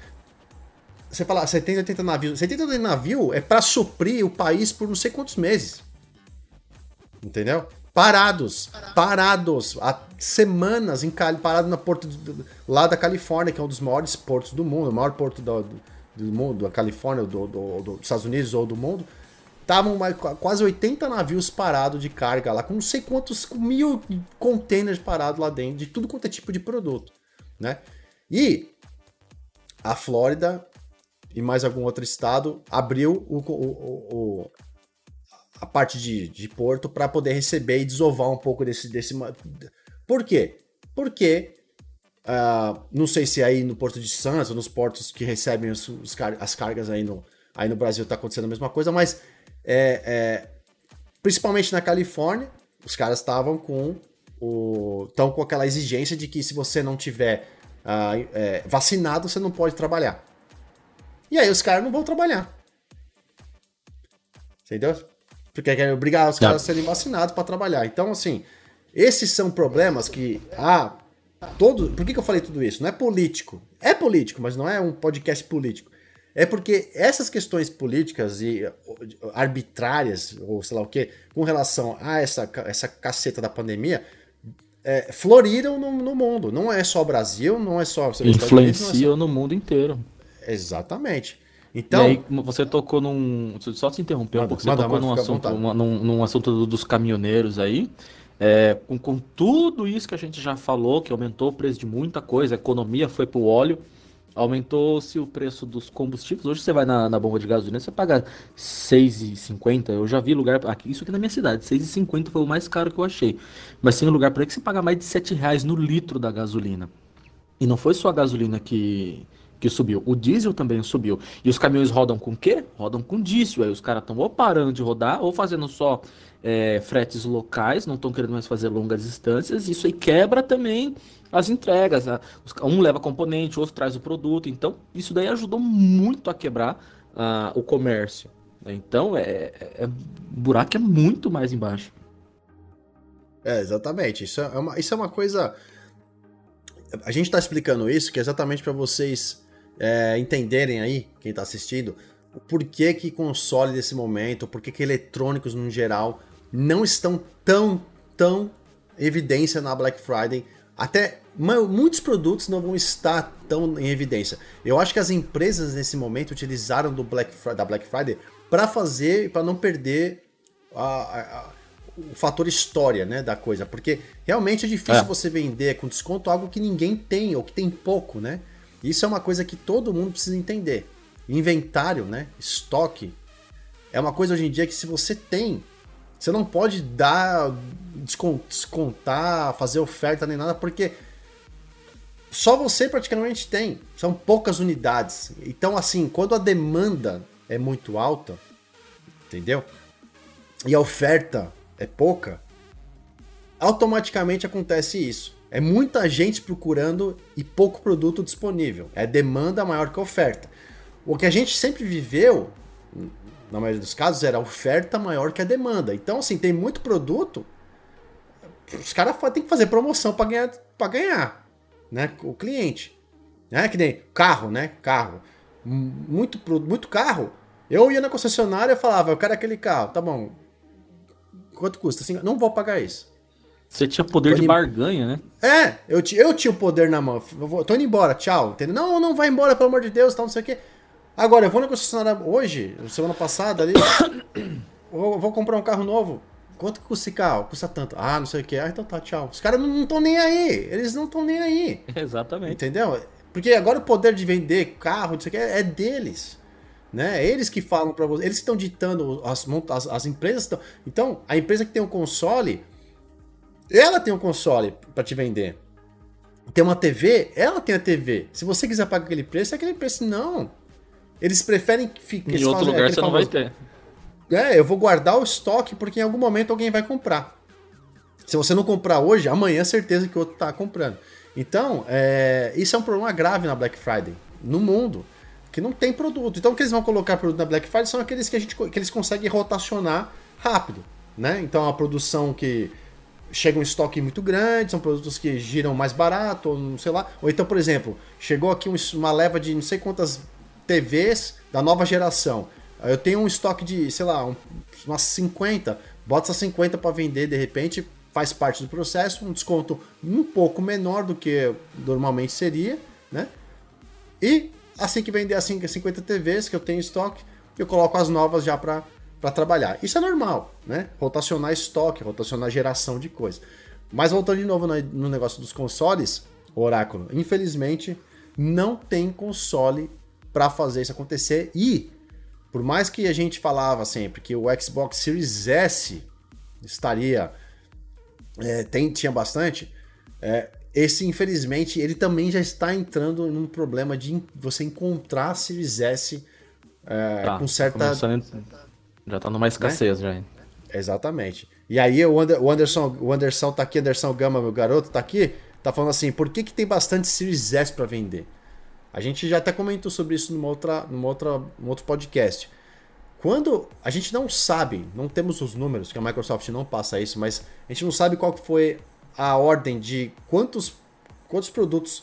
Você fala 70, 80 navios. 70, 80 navios é para suprir o país por não sei quantos meses. Entendeu? Parados, parados, há semanas em parado na porto lá da Califórnia, que é um dos maiores portos do mundo, o maior porto do, do mundo, da Califórnia, do, do, do, dos Estados Unidos ou do mundo, estavam quase 80 navios parados de carga lá, com não sei quantos mil containers parados lá dentro, de tudo quanto é tipo de produto, né? E a Flórida e mais algum outro estado abriu o, o, o a parte de, de porto para poder receber e desovar um pouco desse, desse. Por quê? Porque Uh, não sei se aí no Porto de Santos, ou nos portos que recebem os, os car as cargas aí no, aí no Brasil está acontecendo a mesma coisa, mas é, é, principalmente na Califórnia, os caras estavam com o estão com aquela exigência de que se você não tiver uh, é, vacinado, você não pode trabalhar. E aí os caras não vão trabalhar. Entendeu? Porque querem obrigar os caras a serem vacinados para trabalhar. Então, assim, esses são problemas que, ah, todo. Por que, que eu falei tudo isso? Não é político. É político, mas não é um podcast político. É porque essas questões políticas e arbitrárias, ou sei lá o que, com relação a essa, essa caceta da pandemia, é, floriram no, no, mundo. Não é só o Brasil, não é só. Influenciam é só... no mundo inteiro. Exatamente. Então. Aí, você tocou num. Só te interromper um pouco, você manda, tocou num assunto, num, num assunto dos caminhoneiros aí. É, com, com, tudo isso que a gente já falou, que aumentou o preço de muita coisa, a economia foi para o óleo, aumentou-se o preço dos combustíveis. Hoje você vai na, na bomba de gasolina, você paga 6,50. Eu já vi lugar, aqui, isso aqui na minha cidade, 6,50 foi o mais caro que eu achei. Mas tem lugar por aí que você paga mais de 7 reais no litro da gasolina. E não foi só a gasolina que, que subiu. O diesel também subiu. E os caminhões rodam com o quê? Rodam com diesel. Aí os caras estão ou parando de rodar ou fazendo só é, fretes locais, não estão querendo mais fazer longas distâncias. Isso aí quebra também as entregas. Um leva componente, outro traz o produto. Então, isso daí ajudou muito a quebrar uh, o comércio. Então, é, é, é, o buraco é muito mais embaixo. É, exatamente. Isso é uma, isso é uma coisa. A gente está explicando isso que é exatamente para vocês é, entenderem aí, quem está assistindo, o porquê que console nesse momento, o porquê que eletrônicos no geral não estão tão, tão evidência na Black Friday. Até muitos produtos não vão estar tão em evidência. Eu acho que as empresas nesse momento utilizaram do Black, da Black Friday para fazer, para não perder a, a, o fator história né, da coisa. Porque realmente é difícil é. você vender com desconto algo que ninguém tem ou que tem pouco, né? Isso é uma coisa que todo mundo precisa entender. Inventário, né? Estoque. É uma coisa hoje em dia que se você tem, você não pode dar, descontar, fazer oferta nem nada, porque só você praticamente tem. São poucas unidades. Então, assim, quando a demanda é muito alta, entendeu? E a oferta é pouca, automaticamente acontece isso. É muita gente procurando e pouco produto disponível. É demanda maior que oferta. O que a gente sempre viveu, na maioria dos casos, era oferta maior que a demanda. Então, assim, tem muito produto. Os caras têm que fazer promoção para ganhar, pra ganhar, né? O cliente. Né? Que nem carro, né? Carro. Muito, muito carro. Eu ia na concessionária e falava, eu quero aquele carro. Tá bom. Quanto custa? Assim, não vou pagar isso. Você tinha poder de barganha, né? É, eu, eu tinha o poder na mão. Eu vou, tô indo embora, tchau. Entendeu? Não, não vai embora, pelo amor de Deus, tal, não sei o quê. Agora, eu vou na concessionária hoje, semana passada ali. vou comprar um carro novo. Quanto que custa esse carro? Custa tanto. Ah, não sei o que. Ah, então tá, tchau. Os caras não estão nem aí. Eles não estão nem aí. Exatamente. Entendeu? Porque agora o poder de vender carro, não sei o que, é deles. Né? Eles que falam para você. Eles estão ditando as, as, as empresas. Estão... Então, a empresa que tem um console ela tem um console para te vender. Tem uma TV, ela tem a TV. Se você quiser pagar aquele preço, é aquele preço. Não. Eles preferem que fique. Em outro lugar você não vai ter. É, eu vou guardar o estoque porque em algum momento alguém vai comprar. Se você não comprar hoje, amanhã é certeza que o outro tá comprando. Então, é, isso é um problema grave na Black Friday, no mundo, que não tem produto. Então, o que eles vão colocar produto na Black Friday são aqueles que, a gente, que eles conseguem rotacionar rápido, né? Então, a produção que chega um estoque muito grande, são produtos que giram mais barato, ou não sei lá. Ou então, por exemplo, chegou aqui uma leva de não sei quantas TVs da nova geração. Eu tenho um estoque de, sei lá, um, umas 50, bota essas 50 para vender de repente, faz parte do processo, um desconto um pouco menor do que normalmente seria, né? E assim que vender as 50 TVs que eu tenho em estoque, eu coloco as novas já para trabalhar. Isso é normal, né? Rotacionar estoque, rotacionar geração de coisa. Mas voltando de novo no negócio dos consoles, Oráculo, infelizmente não tem console para fazer isso acontecer e por mais que a gente falava sempre que o Xbox Series S estaria é, tem, tinha bastante, é, esse infelizmente ele também já está entrando num problema de você encontrar Series S é, tá, com certa já tá numa escassez, né? já. Exatamente. E aí o, Anderson, o Anderson tá aqui, Anderson Gama, meu garoto, tá aqui, tá falando assim, por que, que tem bastante Series S para vender? A gente já até comentou sobre isso numa outra, numa outra, num outro podcast. Quando a gente não sabe, não temos os números, que a Microsoft não passa isso, mas a gente não sabe qual foi a ordem de quantos quantos produtos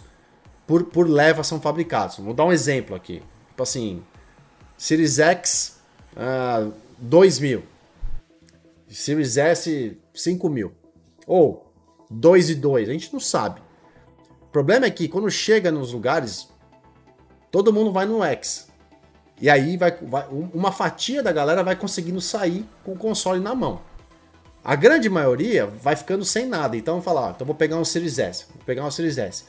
por, por leva são fabricados. Vou dar um exemplo aqui. Tipo assim, Series X, uh, 2 mil. Series S, 5 mil. Ou 2 e 2, a gente não sabe. O problema é que quando chega nos lugares, todo mundo vai no X. E aí vai, vai, uma fatia da galera vai conseguindo sair com o console na mão. A grande maioria vai ficando sem nada. Então falar, então vou pegar um Series S, vou pegar um Series S.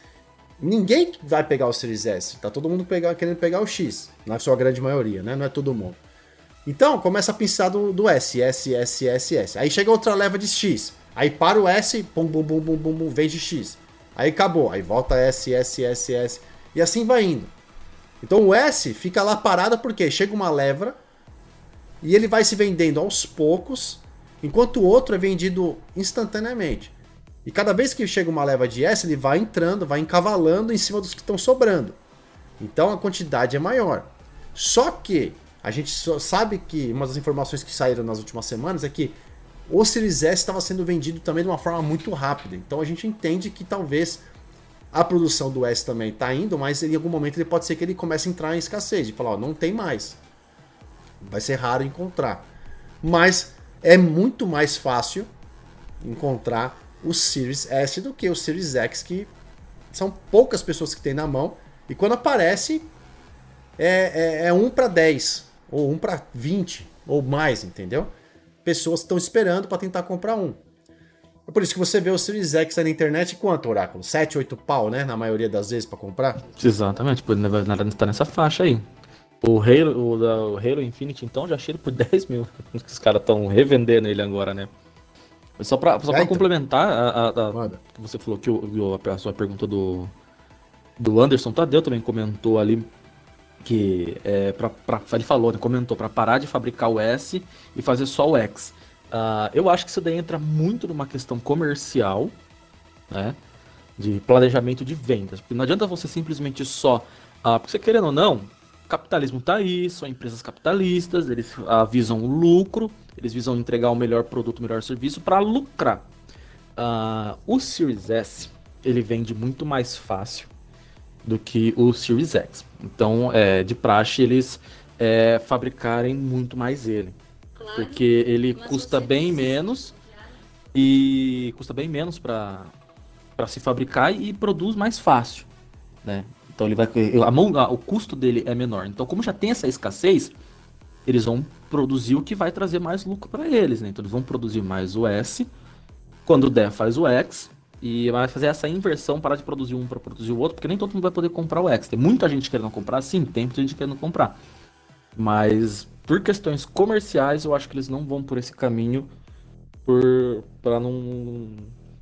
Ninguém vai pegar o Series S, tá todo mundo pegar, querendo pegar o X, na sua grande maioria, né? Não é todo mundo. Então começa a pensar do, do S, S, S, S, S. Aí chega outra leva de X. Aí para o S, bum, bum, bum, bum, bum, vem de X. Aí acabou. Aí volta S, S, S, S. E assim vai indo. Então o S fica lá parado porque chega uma leva e ele vai se vendendo aos poucos, enquanto o outro é vendido instantaneamente. E cada vez que chega uma leva de S, ele vai entrando, vai encavalando em cima dos que estão sobrando. Então a quantidade é maior. Só que a gente sabe que uma das informações que saíram nas últimas semanas é que o Series S estava sendo vendido também de uma forma muito rápida. Então a gente entende que talvez a produção do S também está indo, mas em algum momento ele pode ser que ele comece a entrar em escassez, de falar, ó, não tem mais. Vai ser raro encontrar. Mas é muito mais fácil encontrar o Series S do que o Series X, que são poucas pessoas que tem na mão. E quando aparece, é, é, é 1 para 10, ou 1 para 20, ou mais, entendeu? Pessoas estão esperando para tentar comprar um. É por isso que você vê o Series X aí na internet quanto, Oráculo? 7, 8 pau, né? Na maioria das vezes para comprar? Exatamente, nada está nessa faixa aí. O Halo, o, o Halo Infinite, então, já chega por 10 mil. Os caras estão revendendo ele agora, né? Só para só é, então. complementar, a, a, a você falou que o, a sua pergunta do, do Anderson Tadeu também comentou ali que é, pra, pra, ele falou, né, comentou para parar de fabricar o S e fazer só o X. Uh, eu acho que isso daí entra muito numa questão comercial, né? De planejamento de vendas. Porque não adianta você simplesmente só. Uh, porque você querendo ou não, capitalismo tá aí, são empresas capitalistas, eles uh, visam lucro, eles visam entregar o melhor produto, o melhor serviço para lucrar. Uh, o Series S ele vende muito mais fácil do que o Series X. Então, é, de praxe, eles é, fabricarem muito mais ele. Porque ele custa bem menos e custa bem menos para se fabricar e produz mais fácil, né? Então ele vai a mão, o custo dele é menor. Então como já tem essa escassez, eles vão produzir o que vai trazer mais lucro para eles, né? Então eles vão produzir mais o S, quando der faz o X e vai fazer essa inversão, parar de produzir um para produzir o outro, porque nem todo mundo vai poder comprar o X. Tem muita gente querendo comprar, sim, tem muita gente querendo comprar. Mas por questões comerciais, eu acho que eles não vão por esse caminho por para não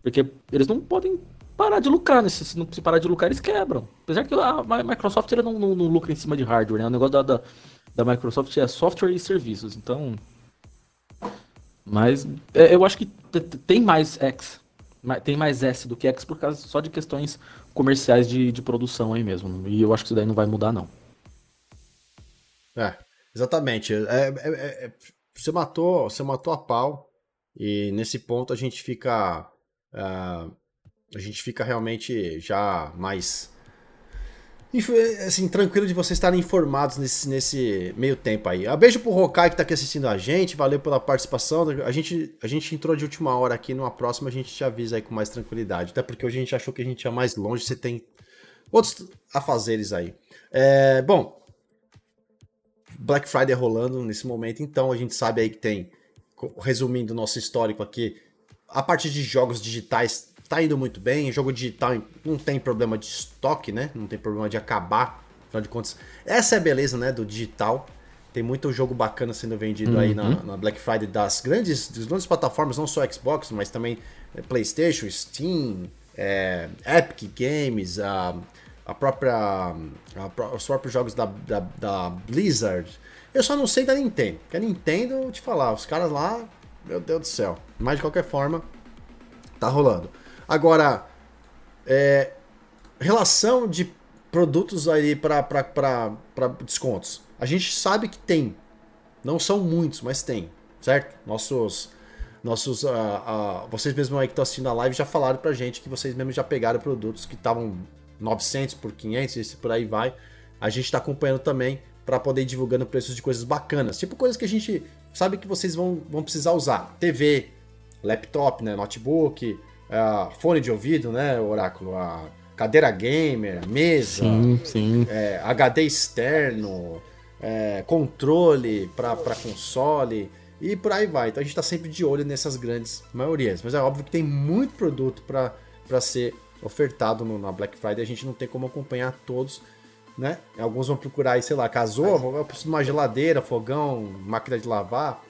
porque eles não podem parar de lucrar? Se, não se parar de lucrar, eles quebram. Apesar que a Microsoft ela não, não, não lucra em cima de hardware, né? O negócio da, da, da Microsoft é software e serviços, então mas é, eu acho que tem mais X, tem mais S do que X por causa só de questões comerciais de, de produção aí mesmo. E eu acho que isso daí não vai mudar, não. É, Exatamente. É, é, é, é, você matou, você matou a pau e nesse ponto a gente fica, uh, a gente fica realmente já mais assim, tranquilo de vocês estarem informados nesse, nesse meio tempo aí. Um beijo pro Rokai que tá aqui assistindo a gente, valeu pela participação. A gente, a gente entrou de última hora aqui, numa próxima a gente te avisa aí com mais tranquilidade. Até porque hoje a gente achou que a gente ia mais longe, você tem outros afazeres aí. É, bom, Black Friday rolando nesse momento, então a gente sabe aí que tem, resumindo o nosso histórico aqui, a parte de jogos digitais tá indo muito bem, jogo digital não tem problema de estoque, né? Não tem problema de acabar, afinal de contas. Essa é a beleza, né, do digital. Tem muito jogo bacana sendo vendido uhum. aí na, uhum. na, Black Friday das grandes, das grandes plataformas, não só Xbox, mas também é, PlayStation, Steam, é, Epic Games, a a própria. A, os próprios jogos da, da, da, Blizzard. Eu só não sei da Nintendo. Porque a Nintendo, te falar, os caras lá, meu Deus do céu. Mas de qualquer forma, tá rolando. Agora, é, relação de produtos aí para descontos. A gente sabe que tem. Não são muitos, mas tem, certo? Nossos nossos, uh, uh, vocês mesmos aí que estão assistindo a live já falaram pra gente que vocês mesmos já pegaram produtos que estavam 900 por 500 e por aí vai. A gente está acompanhando também para poder ir divulgando preços de coisas bacanas, tipo coisas que a gente sabe que vocês vão, vão precisar usar. TV, laptop, né, notebook, uh, fone de ouvido, né, Oráculo, a cadeira gamer, mesa, sim, sim. É, HD externo, é, controle para console e por aí vai. Então a gente está sempre de olho nessas grandes maiorias. Mas é óbvio que tem muito produto para ser ofertado no, na Black Friday, a gente não tem como acompanhar todos, né? Alguns vão procurar aí, sei lá, casou, eu preciso de uma geladeira, fogão, máquina de lavar,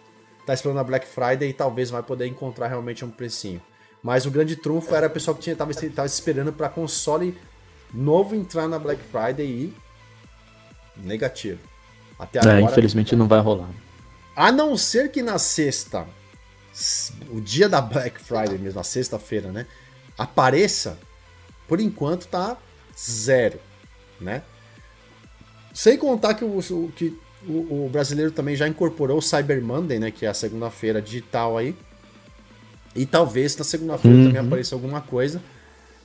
tá esperando a Black Friday e talvez vai poder encontrar realmente um precinho. Mas o grande trunfo era o pessoal que tinha, tava, tava esperando para console novo entrar na Black Friday e negativo. Até é, agora. É, infelizmente não vai rolar. A não ser que na sexta, o dia da Black Friday mesmo, a sexta-feira, né? Apareça, por enquanto tá zero, né? Sem contar que o, que o, o brasileiro também já incorporou o Cyber Monday, né? Que é a segunda-feira digital aí. E talvez na segunda-feira uhum. também apareça alguma coisa.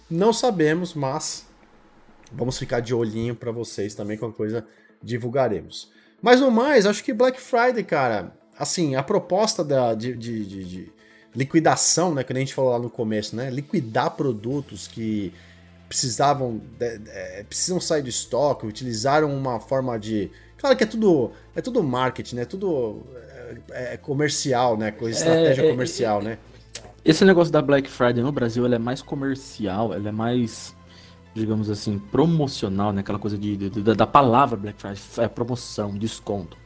Não sabemos, mas vamos ficar de olhinho para vocês também, com a coisa divulgaremos. Mas no mais, acho que Black Friday, cara, assim, a proposta da, de, de, de, de liquidação, né, que a gente falou lá no começo, né, liquidar produtos que precisavam, é, precisam sair do estoque, utilizaram uma forma de, claro que é tudo, é tudo marketing, né, tudo é, é comercial, né, coisa estratégia é, comercial, né. Esse negócio da Black Friday no Brasil, é mais comercial, é mais digamos assim, promocional, né? Aquela coisa de, de, de da palavra Black Friday, é promoção, desconto.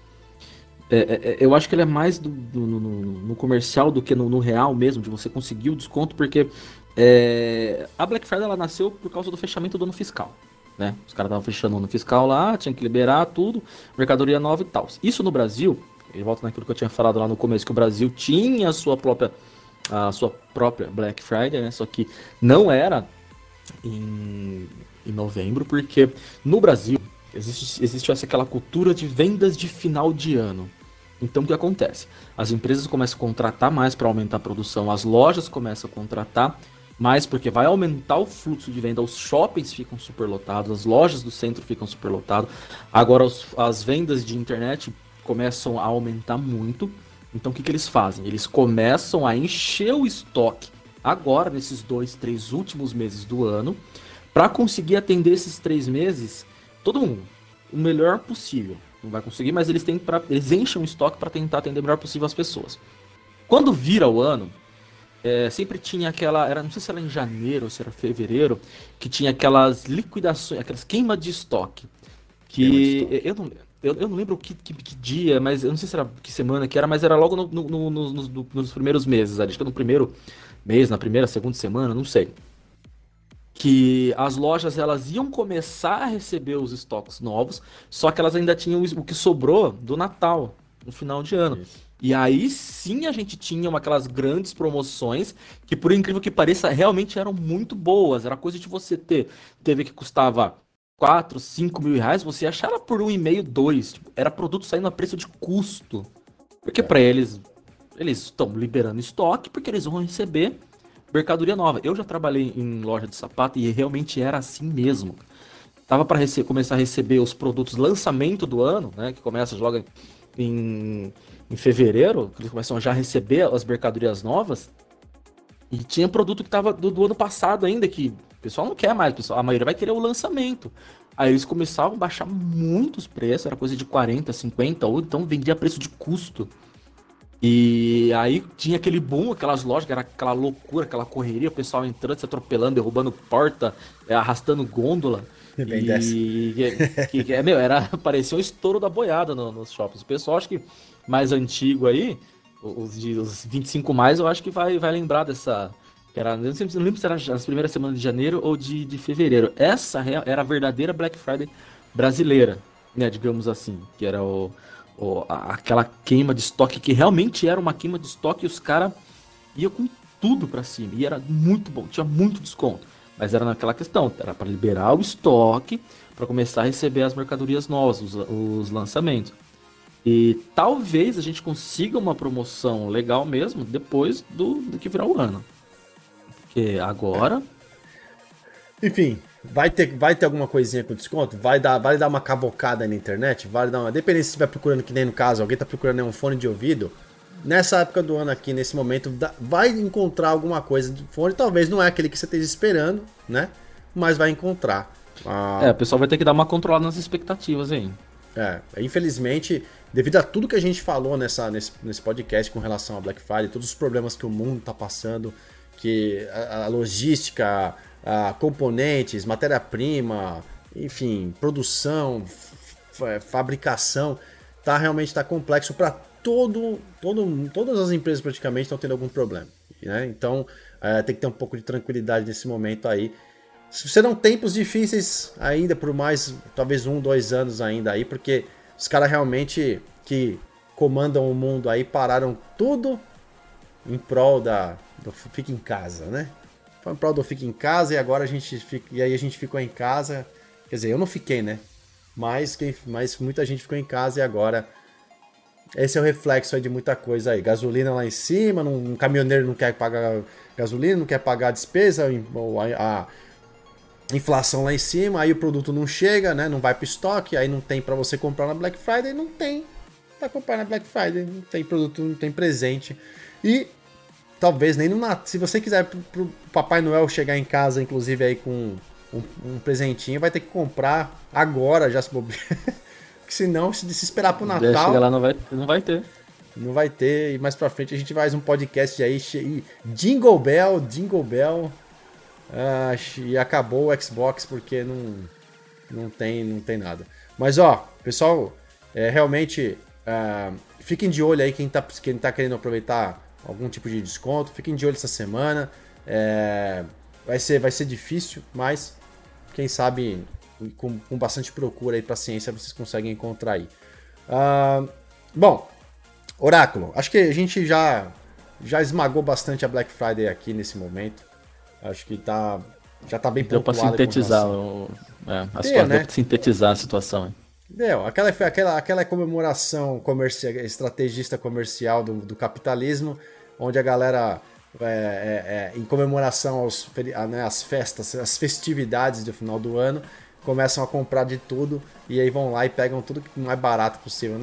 É, é, é, eu acho que ele é mais do, do no, no, comercial do que no, no, real mesmo, de você conseguir o desconto, porque é, a Black Friday ela nasceu por causa do fechamento do ano fiscal. Né? Os caras estavam fechando o ano fiscal lá, tinha que liberar tudo, mercadoria nova e tal. Isso no Brasil, ele volta naquilo que eu tinha falado lá no começo, que o Brasil tinha a sua própria, a sua própria Black Friday, né? Só que não era em, em novembro, porque no Brasil existe, existe essa, aquela cultura de vendas de final de ano. Então o que acontece? As empresas começam a contratar mais para aumentar a produção, as lojas começam a contratar mais porque vai aumentar o fluxo de venda, os shoppings ficam superlotados, as lojas do centro ficam superlotadas. Agora os, as vendas de internet começam a aumentar muito. Então o que, que eles fazem? Eles começam a encher o estoque agora, nesses dois, três últimos meses do ano, para conseguir atender esses três meses, todo mundo, o melhor possível. Não vai conseguir, mas eles têm para eles enchem o estoque para tentar atender o melhor possível as pessoas. Quando vira o ano, é, sempre tinha aquela, era não sei se era em janeiro ou se era fevereiro, que tinha aquelas liquidações, aquelas queimas de estoque. Que estoque. eu não eu, eu não lembro que, que, que, dia, mas eu não sei se era que semana que era, mas era logo no, no, no, nos, nos primeiros meses, acho que no primeiro mês, na primeira, segunda semana, não sei. Que as lojas elas iam começar a receber os estoques novos, só que elas ainda tinham o que sobrou do Natal, no final de ano. Isso. E aí sim a gente tinha aquelas grandes promoções que, por incrível que pareça, realmente eram muito boas. Era coisa de você ter TV que custava 4, 5 mil reais, você achava por um e meio, dois. Tipo, era produto saindo a preço de custo. Porque para eles eles estão liberando estoque porque eles vão receber mercadoria nova. Eu já trabalhei em loja de sapato e realmente era assim mesmo. Tava para começar a receber os produtos lançamento do ano, né? Que começa logo em, em fevereiro, eles começam já a receber as mercadorias novas. E tinha produto que tava do, do, ano passado ainda, que o pessoal não quer mais, pessoal, a maioria vai querer o lançamento. Aí eles começavam a baixar muitos preços, era coisa de 40, 50, ou então vendia preço de custo. E aí tinha aquele boom, aquelas lojas, era aquela loucura, aquela correria, o pessoal entrando, se atropelando, derrubando porta, é, arrastando gôndola. Bem e que, que, é, meu, era, parecia um estouro da boiada no, nos shoppings. O pessoal, acho que mais antigo aí, os, os 25 mais, eu acho que vai, vai lembrar dessa. Era, não, sei, não lembro se era as primeiras semanas de janeiro ou de, de fevereiro. Essa era a verdadeira Black Friday brasileira, né? Digamos assim. Que era o ó, aquela queima de estoque que realmente era uma queima de estoque e os caras iam com tudo para cima. E era muito bom, tinha muito desconto. Mas era naquela questão, era para liberar o estoque para começar a receber as mercadorias novas, os, os, lançamentos. E talvez a gente consiga uma promoção legal mesmo depois do, do que virar o ano. Porque agora. Enfim, vai ter, vai ter alguma coisinha com desconto? Vai dar, vai dar uma cabocada na internet? Vai dar uma. Dependendo se estiver procurando, que nem no caso, alguém tá procurando um fone de ouvido. Nessa época do ano aqui, nesse momento, vai encontrar alguma coisa de fone. Talvez não é aquele que você esteja esperando, né? Mas vai encontrar. Ah, é, o pessoal vai ter que dar uma controlada nas expectativas aí. É, infelizmente, devido a tudo que a gente falou nessa, nesse, nesse podcast com relação a Black Friday, todos os problemas que o mundo está passando, que a, a logística, a componentes, matéria-prima, enfim, produção, fabricação, tá realmente tá complexo para todo, todo, todas as empresas praticamente estão tendo algum problema. Né? Então é, tem que ter um pouco de tranquilidade nesse momento aí. Serão tempos difíceis ainda por mais, talvez um, dois anos ainda aí, porque os caras realmente que comandam o mundo aí pararam tudo em prol da, do Fica em Casa, né? Foi em prol do Fica em Casa e agora a gente fica, e aí a gente ficou em casa. Quer dizer, eu não fiquei, né? Mas, quem, mas muita gente ficou em casa e agora esse é o reflexo de muita coisa aí. Gasolina lá em cima, um, caminhoneiro não quer pagar gasolina, não quer pagar a despesa, a, inflação lá em cima, aí o produto não chega, né? Não vai para estoque, aí não tem para você comprar na Black Friday, não tem para comprar na Black Friday, não tem produto, não tem presente. E talvez nem no Natal, se você quiser pro, pro Papai Noel chegar em casa, inclusive aí com um, um presentinho, vai ter que comprar agora, já se bobear. Senão, se, se esperar pro Natal. Chegar lá não vai, não vai ter. Não vai ter, e mais pra frente a gente faz um podcast aí, Jingle Bell, Jingle Bell, ah, e acabou o Xbox porque não, não, tem, não tem nada. Mas ó, pessoal, é, realmente uh, fiquem de olho aí quem tá, quem tá querendo aproveitar algum tipo de desconto. Fiquem de olho essa semana. É, vai, ser, vai ser difícil, mas quem sabe com, com bastante procura e paciência vocês conseguem encontrar aí. Uh, bom, Oráculo, acho que a gente já, já esmagou bastante a Black Friday aqui nesse momento. Acho que tá, já tá bem Deu para sintetizar, o, é, a situação, né? sintetizar a situação. Hein? Deu, aquela, aquela, aquela comemoração comercial, estrategista comercial do, do capitalismo, onde a galera, é, é, é, em comemoração né, às festas, às festividades do final do ano, começam a comprar de tudo e aí vão lá e pegam tudo que mais barato possível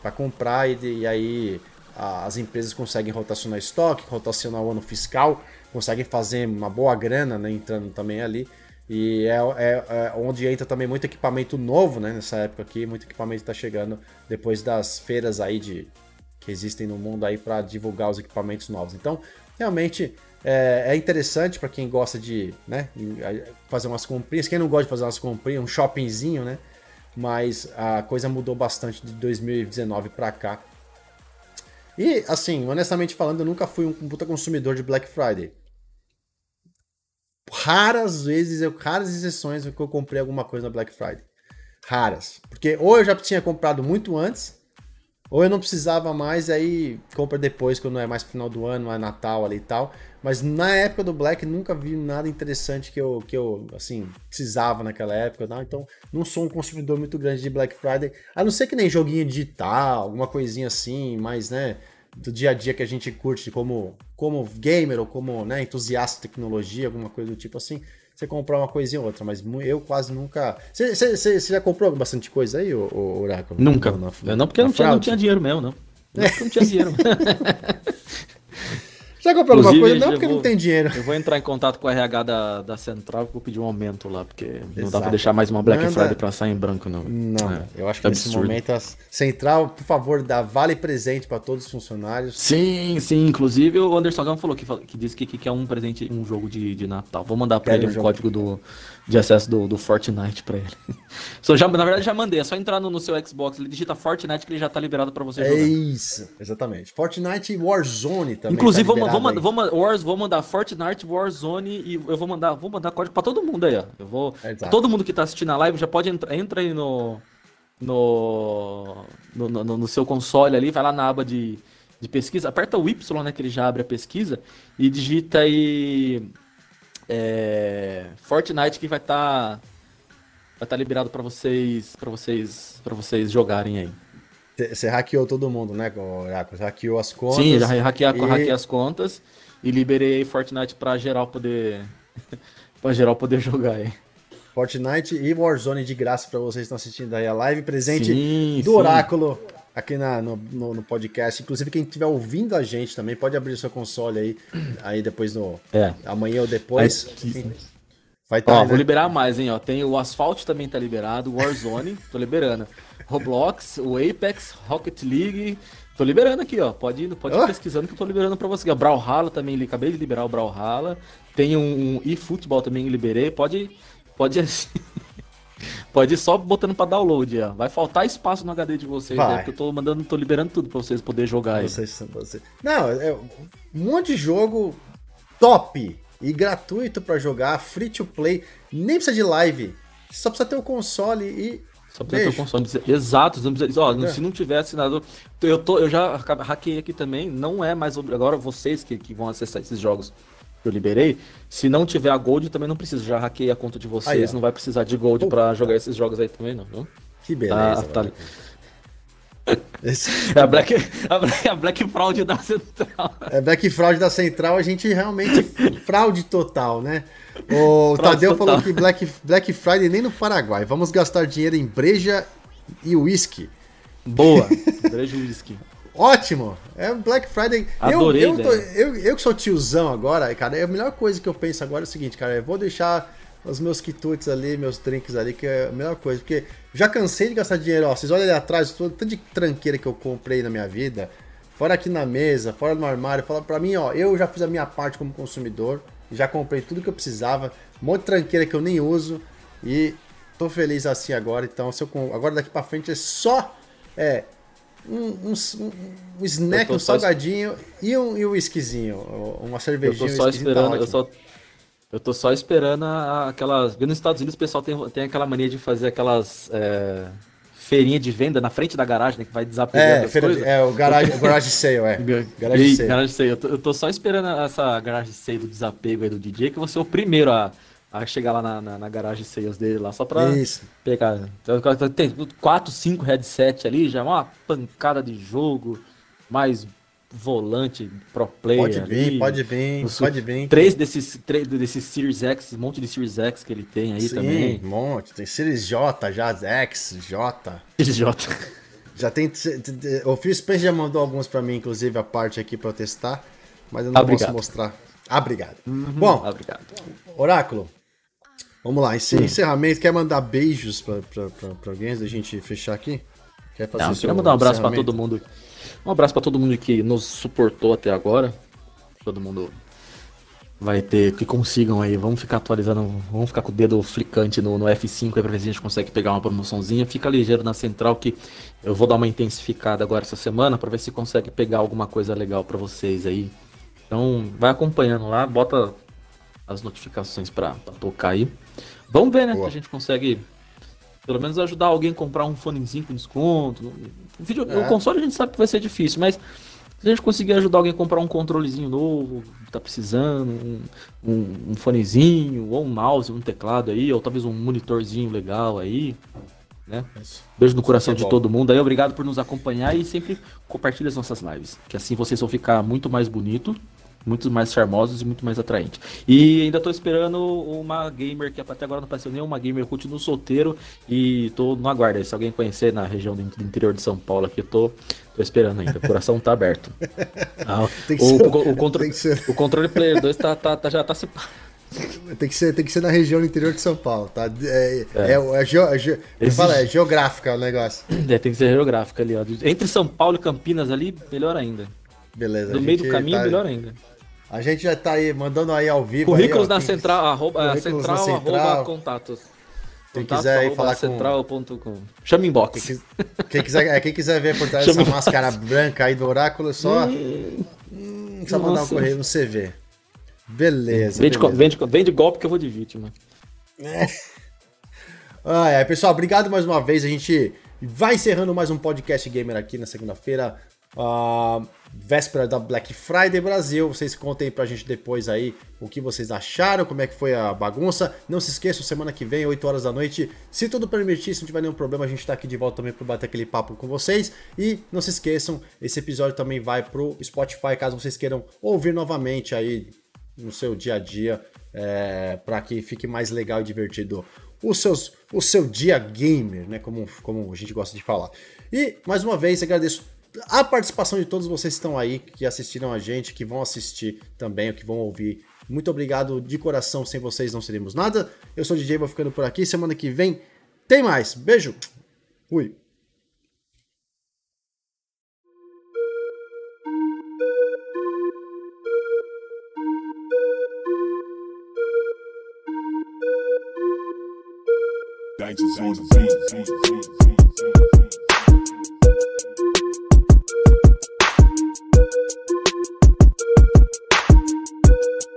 para comprar e, e aí a, as empresas conseguem rotacionar estoque, rotacionar o ano fiscal conseguem fazer uma boa grana, né, entrando também ali. E é, é, é, onde entra também muito equipamento novo, né? Nessa época aqui, muito equipamento está chegando depois das feiras aí de que existem no mundo aí para divulgar os equipamentos novos. Então, realmente é, é interessante para quem gosta de né, fazer umas comprinhas. Quem não gosta de fazer umas comprinhas, um shoppingzinho, né? Mas a coisa mudou bastante de 2019 para cá. E, assim, honestamente falando, eu nunca fui um puta consumidor de Black Friday raras vezes, eu, raras exceções que eu comprei alguma coisa na Black Friday. Raras. Porque ou eu já tinha comprado muito antes, ou eu não precisava mais, aí compra depois, quando é mais final do ano, é Natal ali e tal. Mas na época do Black nunca vi nada interessante que eu, que eu assim, precisava naquela época. Não? Então não sou um consumidor muito grande de Black Friday. A não ser que nem joguinho digital, alguma coisinha assim, mas né, do dia a dia que a gente curte como, como gamer ou como né, entusiasta de tecnologia, alguma coisa do tipo assim, você comprar uma coisinha ou outra, mas eu quase nunca. Você, você, você já comprou bastante coisa aí, o, Oráculo? Nunca. Não, não, não porque não tinha, não tinha dinheiro mesmo, não. Não, não tinha dinheiro. Já comprou alguma coisa? Não, porque vou, não tem dinheiro. Eu vou entrar em contato com o RH da, da Central e vou pedir um aumento lá, porque Exato. não dá pra deixar mais uma Black Manda... Friday pra sair em branco, não. Não, é, eu acho que é nesse momento a Central, por favor, dá vale presente para todos os funcionários. Sim, sim. Inclusive o Anderson Gama falou que, que disse que, que quer um presente, um jogo de, de Natal. Vou mandar pra ele um, um código do de acesso do, do Fortnite pra ele. so, já, na verdade, já mandei. É só entrar no, no seu Xbox, ele digita Fortnite que ele já tá liberado pra você é jogar. É isso, exatamente. Fortnite e Warzone também. Inclusive, tá vou, vou, vou, Wars, vou mandar Fortnite, Warzone e eu vou mandar, vou mandar código pra todo mundo aí, ó. Eu vou. Exato. Todo mundo que tá assistindo a live já pode entrar. Entra aí no. No, no, no, no seu console ali, vai lá na aba de, de pesquisa, aperta o Y, né, que ele já abre a pesquisa, e digita aí é, Fortnite que vai estar tá, vai estar tá liberado para vocês para vocês para vocês jogarem aí. Você hackeou todo mundo, né? Você hackeou as contas. Sim, já hackeei, e... hackeei as contas e liberei Fortnite pra geral poder. pra geral poder jogar aí. Fortnite e Warzone de graça para vocês que estão assistindo aí a live. Presente sim, do sim. Oráculo aqui na, no, no, no, podcast. Inclusive, quem estiver ouvindo a gente também pode abrir o seu console aí, aí depois no. É. Amanhã ou depois. Vai tá, ó, né? vou liberar mais, hein? Ó. Tem o Asphalt também tá liberado, Warzone, tô liberando. Roblox, o Apex, Rocket League. Tô liberando aqui, ó. Pode ir, pode ir oh. pesquisando que eu tô liberando pra você. O Brawlhalla também, acabei de liberar o Brawlhalla. Tem um, um eFootball também liberei. Pode, pode assim. Pode ir só botando pra download, ó. Vai faltar espaço no HD de vocês, né? Porque eu tô mandando, tô liberando tudo pra vocês poderem jogar aí. Vocês, vocês. Não, é um monte de jogo top e gratuito para jogar, free to play, nem precisa de live. Só precisa ter o console e só precisa ter o console. Exato, não precisa, ó, é. se não tiver assinado. Eu, tô, eu já hackei aqui também, não é mais. Agora vocês que, que vão acessar esses jogos eu liberei, se não tiver a Gold, também não precisa. Já hackei a conta de vocês, aí, não vai precisar de Gold para jogar esses jogos aí também, não. Viu? Que beleza. Tá, tá É a Black, a Black, a Black Fraud da Central. É Black Fraud da Central, a gente realmente fraude total, né? O Tadeu total. falou que Black, Black Friday nem no Paraguai. Vamos gastar dinheiro em breja e uísque. Boa, breja e uísque. Ótimo! É Black Friday. Adorei, eu, eu, tô, eu, eu, que sou tiozão agora, cara, é a melhor coisa que eu penso agora é o seguinte, cara, eu vou deixar os meus quitutes ali, meus drinks ali, que é a melhor coisa. Porque já cansei de gastar dinheiro, ó. Vocês olham ali atrás, tanto de tranqueira que eu comprei na minha vida. Fora aqui na mesa, fora no armário. Fala pra mim, ó, eu já fiz a minha parte como consumidor. Já comprei tudo que eu precisava. Um monte de tranqueira que eu nem uso. E tô feliz assim agora. Então, se eu, agora daqui pra frente é só. É, um, um, um snack, um salgadinho só... e um, e um whiskyzinho, uma cervejinha. Eu tô só tá esperando, tá eu só eu tô só esperando aquelas. Nos Estados Unidos o pessoal tem, tem aquela mania de fazer aquelas é, feirinha de venda na frente da garagem, né? Que vai desapegando é, feira, É, o garage, garage sale, é. Garage sale. Garage sale. Eu, tô, eu tô só esperando essa garagem sale do desapego aí do DJ, que vou ser o primeiro a, a chegar lá na, na, na garagem sales dele lá, só pra Isso. pegar. Tem 4, 5 headset ali, já é uma pancada de jogo, mais volante pro player. Pode vir, ali. pode vir, pode vir. Três desses, três desses Series X, um monte de Series X que ele tem aí Sim, também. um monte. Tem Series J já, X, J. Series J. Já tem. O Phil Spencer já mandou alguns para mim, inclusive, a parte aqui pra eu testar. Mas eu não obrigado. posso mostrar. Ah, obrigado. Uhum, Bom, obrigado. Oráculo. Vamos lá, esse encerramento. Quer mandar beijos pra, pra, pra, pra alguém antes da gente fechar aqui? Quer fazer não, quero mandar um abraço para todo mundo. Um abraço para todo mundo que nos suportou até agora. Todo mundo vai ter que consigam aí. Vamos ficar atualizando, vamos ficar com o dedo flicante no, no F5 aí pra ver se a gente consegue pegar uma promoçãozinha. Fica ligeiro na central que eu vou dar uma intensificada agora essa semana para ver se consegue pegar alguma coisa legal para vocês aí. Então, vai acompanhando lá, bota as notificações para tocar aí. Vamos ver, né? Se a gente consegue pelo menos ajudar alguém a comprar um fonezinho com desconto. O, vídeo, é. o console a gente sabe que vai ser difícil, mas se a gente conseguir ajudar alguém a comprar um controlezinho novo, tá precisando, um, um, um fonezinho, ou um mouse, um teclado aí, ou talvez um monitorzinho legal aí, né? Beijo no coração é de todo mundo aí, obrigado por nos acompanhar e sempre compartilhe as nossas lives, que assim vocês vão ficar muito mais bonito muito mais charmosos e muito mais atraentes. E ainda tô esperando uma gamer que até agora não apareceu nenhuma gamer, continuo solteiro e tô no aguardo. Se alguém conhecer na região do interior de São Paulo aqui, tô, tô esperando ainda. O coração tá aberto. Ah, o, ser, o, o, contro o, controle Player 2 tá, tá, tá, já tá se. Tem que, ser, tem que ser na região do interior de São Paulo, tá? É, é. é, é, ge, é, ge, fala, é geográfica o negócio. É, tem que ser geográfica ali, ó. Entre São Paulo e Campinas ali, melhor ainda. Beleza. No meio do caminho, tá... melhor ainda. A gente já tá aí mandando aí ao vivo. Currículos aí, na central, arroba, é, central, central, arroba contatos. Quem Contato, quiser aí falar central.com. com... Chama inbox. Quem, quem, quiser, é, quem quiser ver por trás dessa máscara branca aí do oráculo, só, hum, hum, só mandar um correio no CV. Beleza. Vende, beleza. Vende, vende golpe que eu vou de vítima. É. Ah, é, pessoal, obrigado mais uma vez. A gente vai encerrando mais um podcast gamer aqui na segunda-feira. Uh, véspera da Black Friday Brasil. Vocês contem pra gente depois aí o que vocês acharam, como é que foi a bagunça. Não se esqueçam, semana que vem, 8 horas da noite, se tudo permitir, se não tiver nenhum problema, a gente tá aqui de volta também para bater aquele papo com vocês. E não se esqueçam, esse episódio também vai pro Spotify, caso vocês queiram ouvir novamente aí no seu dia a dia, é, para que fique mais legal e divertido os seus, o seu dia gamer, né? Como, como a gente gosta de falar. E mais uma vez agradeço a participação de todos vocês que estão aí, que assistiram a gente, que vão assistir também, que vão ouvir. Muito obrigado de coração, sem vocês não seríamos nada. Eu sou o DJ, vou ficando por aqui. Semana que vem tem mais. Beijo. Fui. Thank you.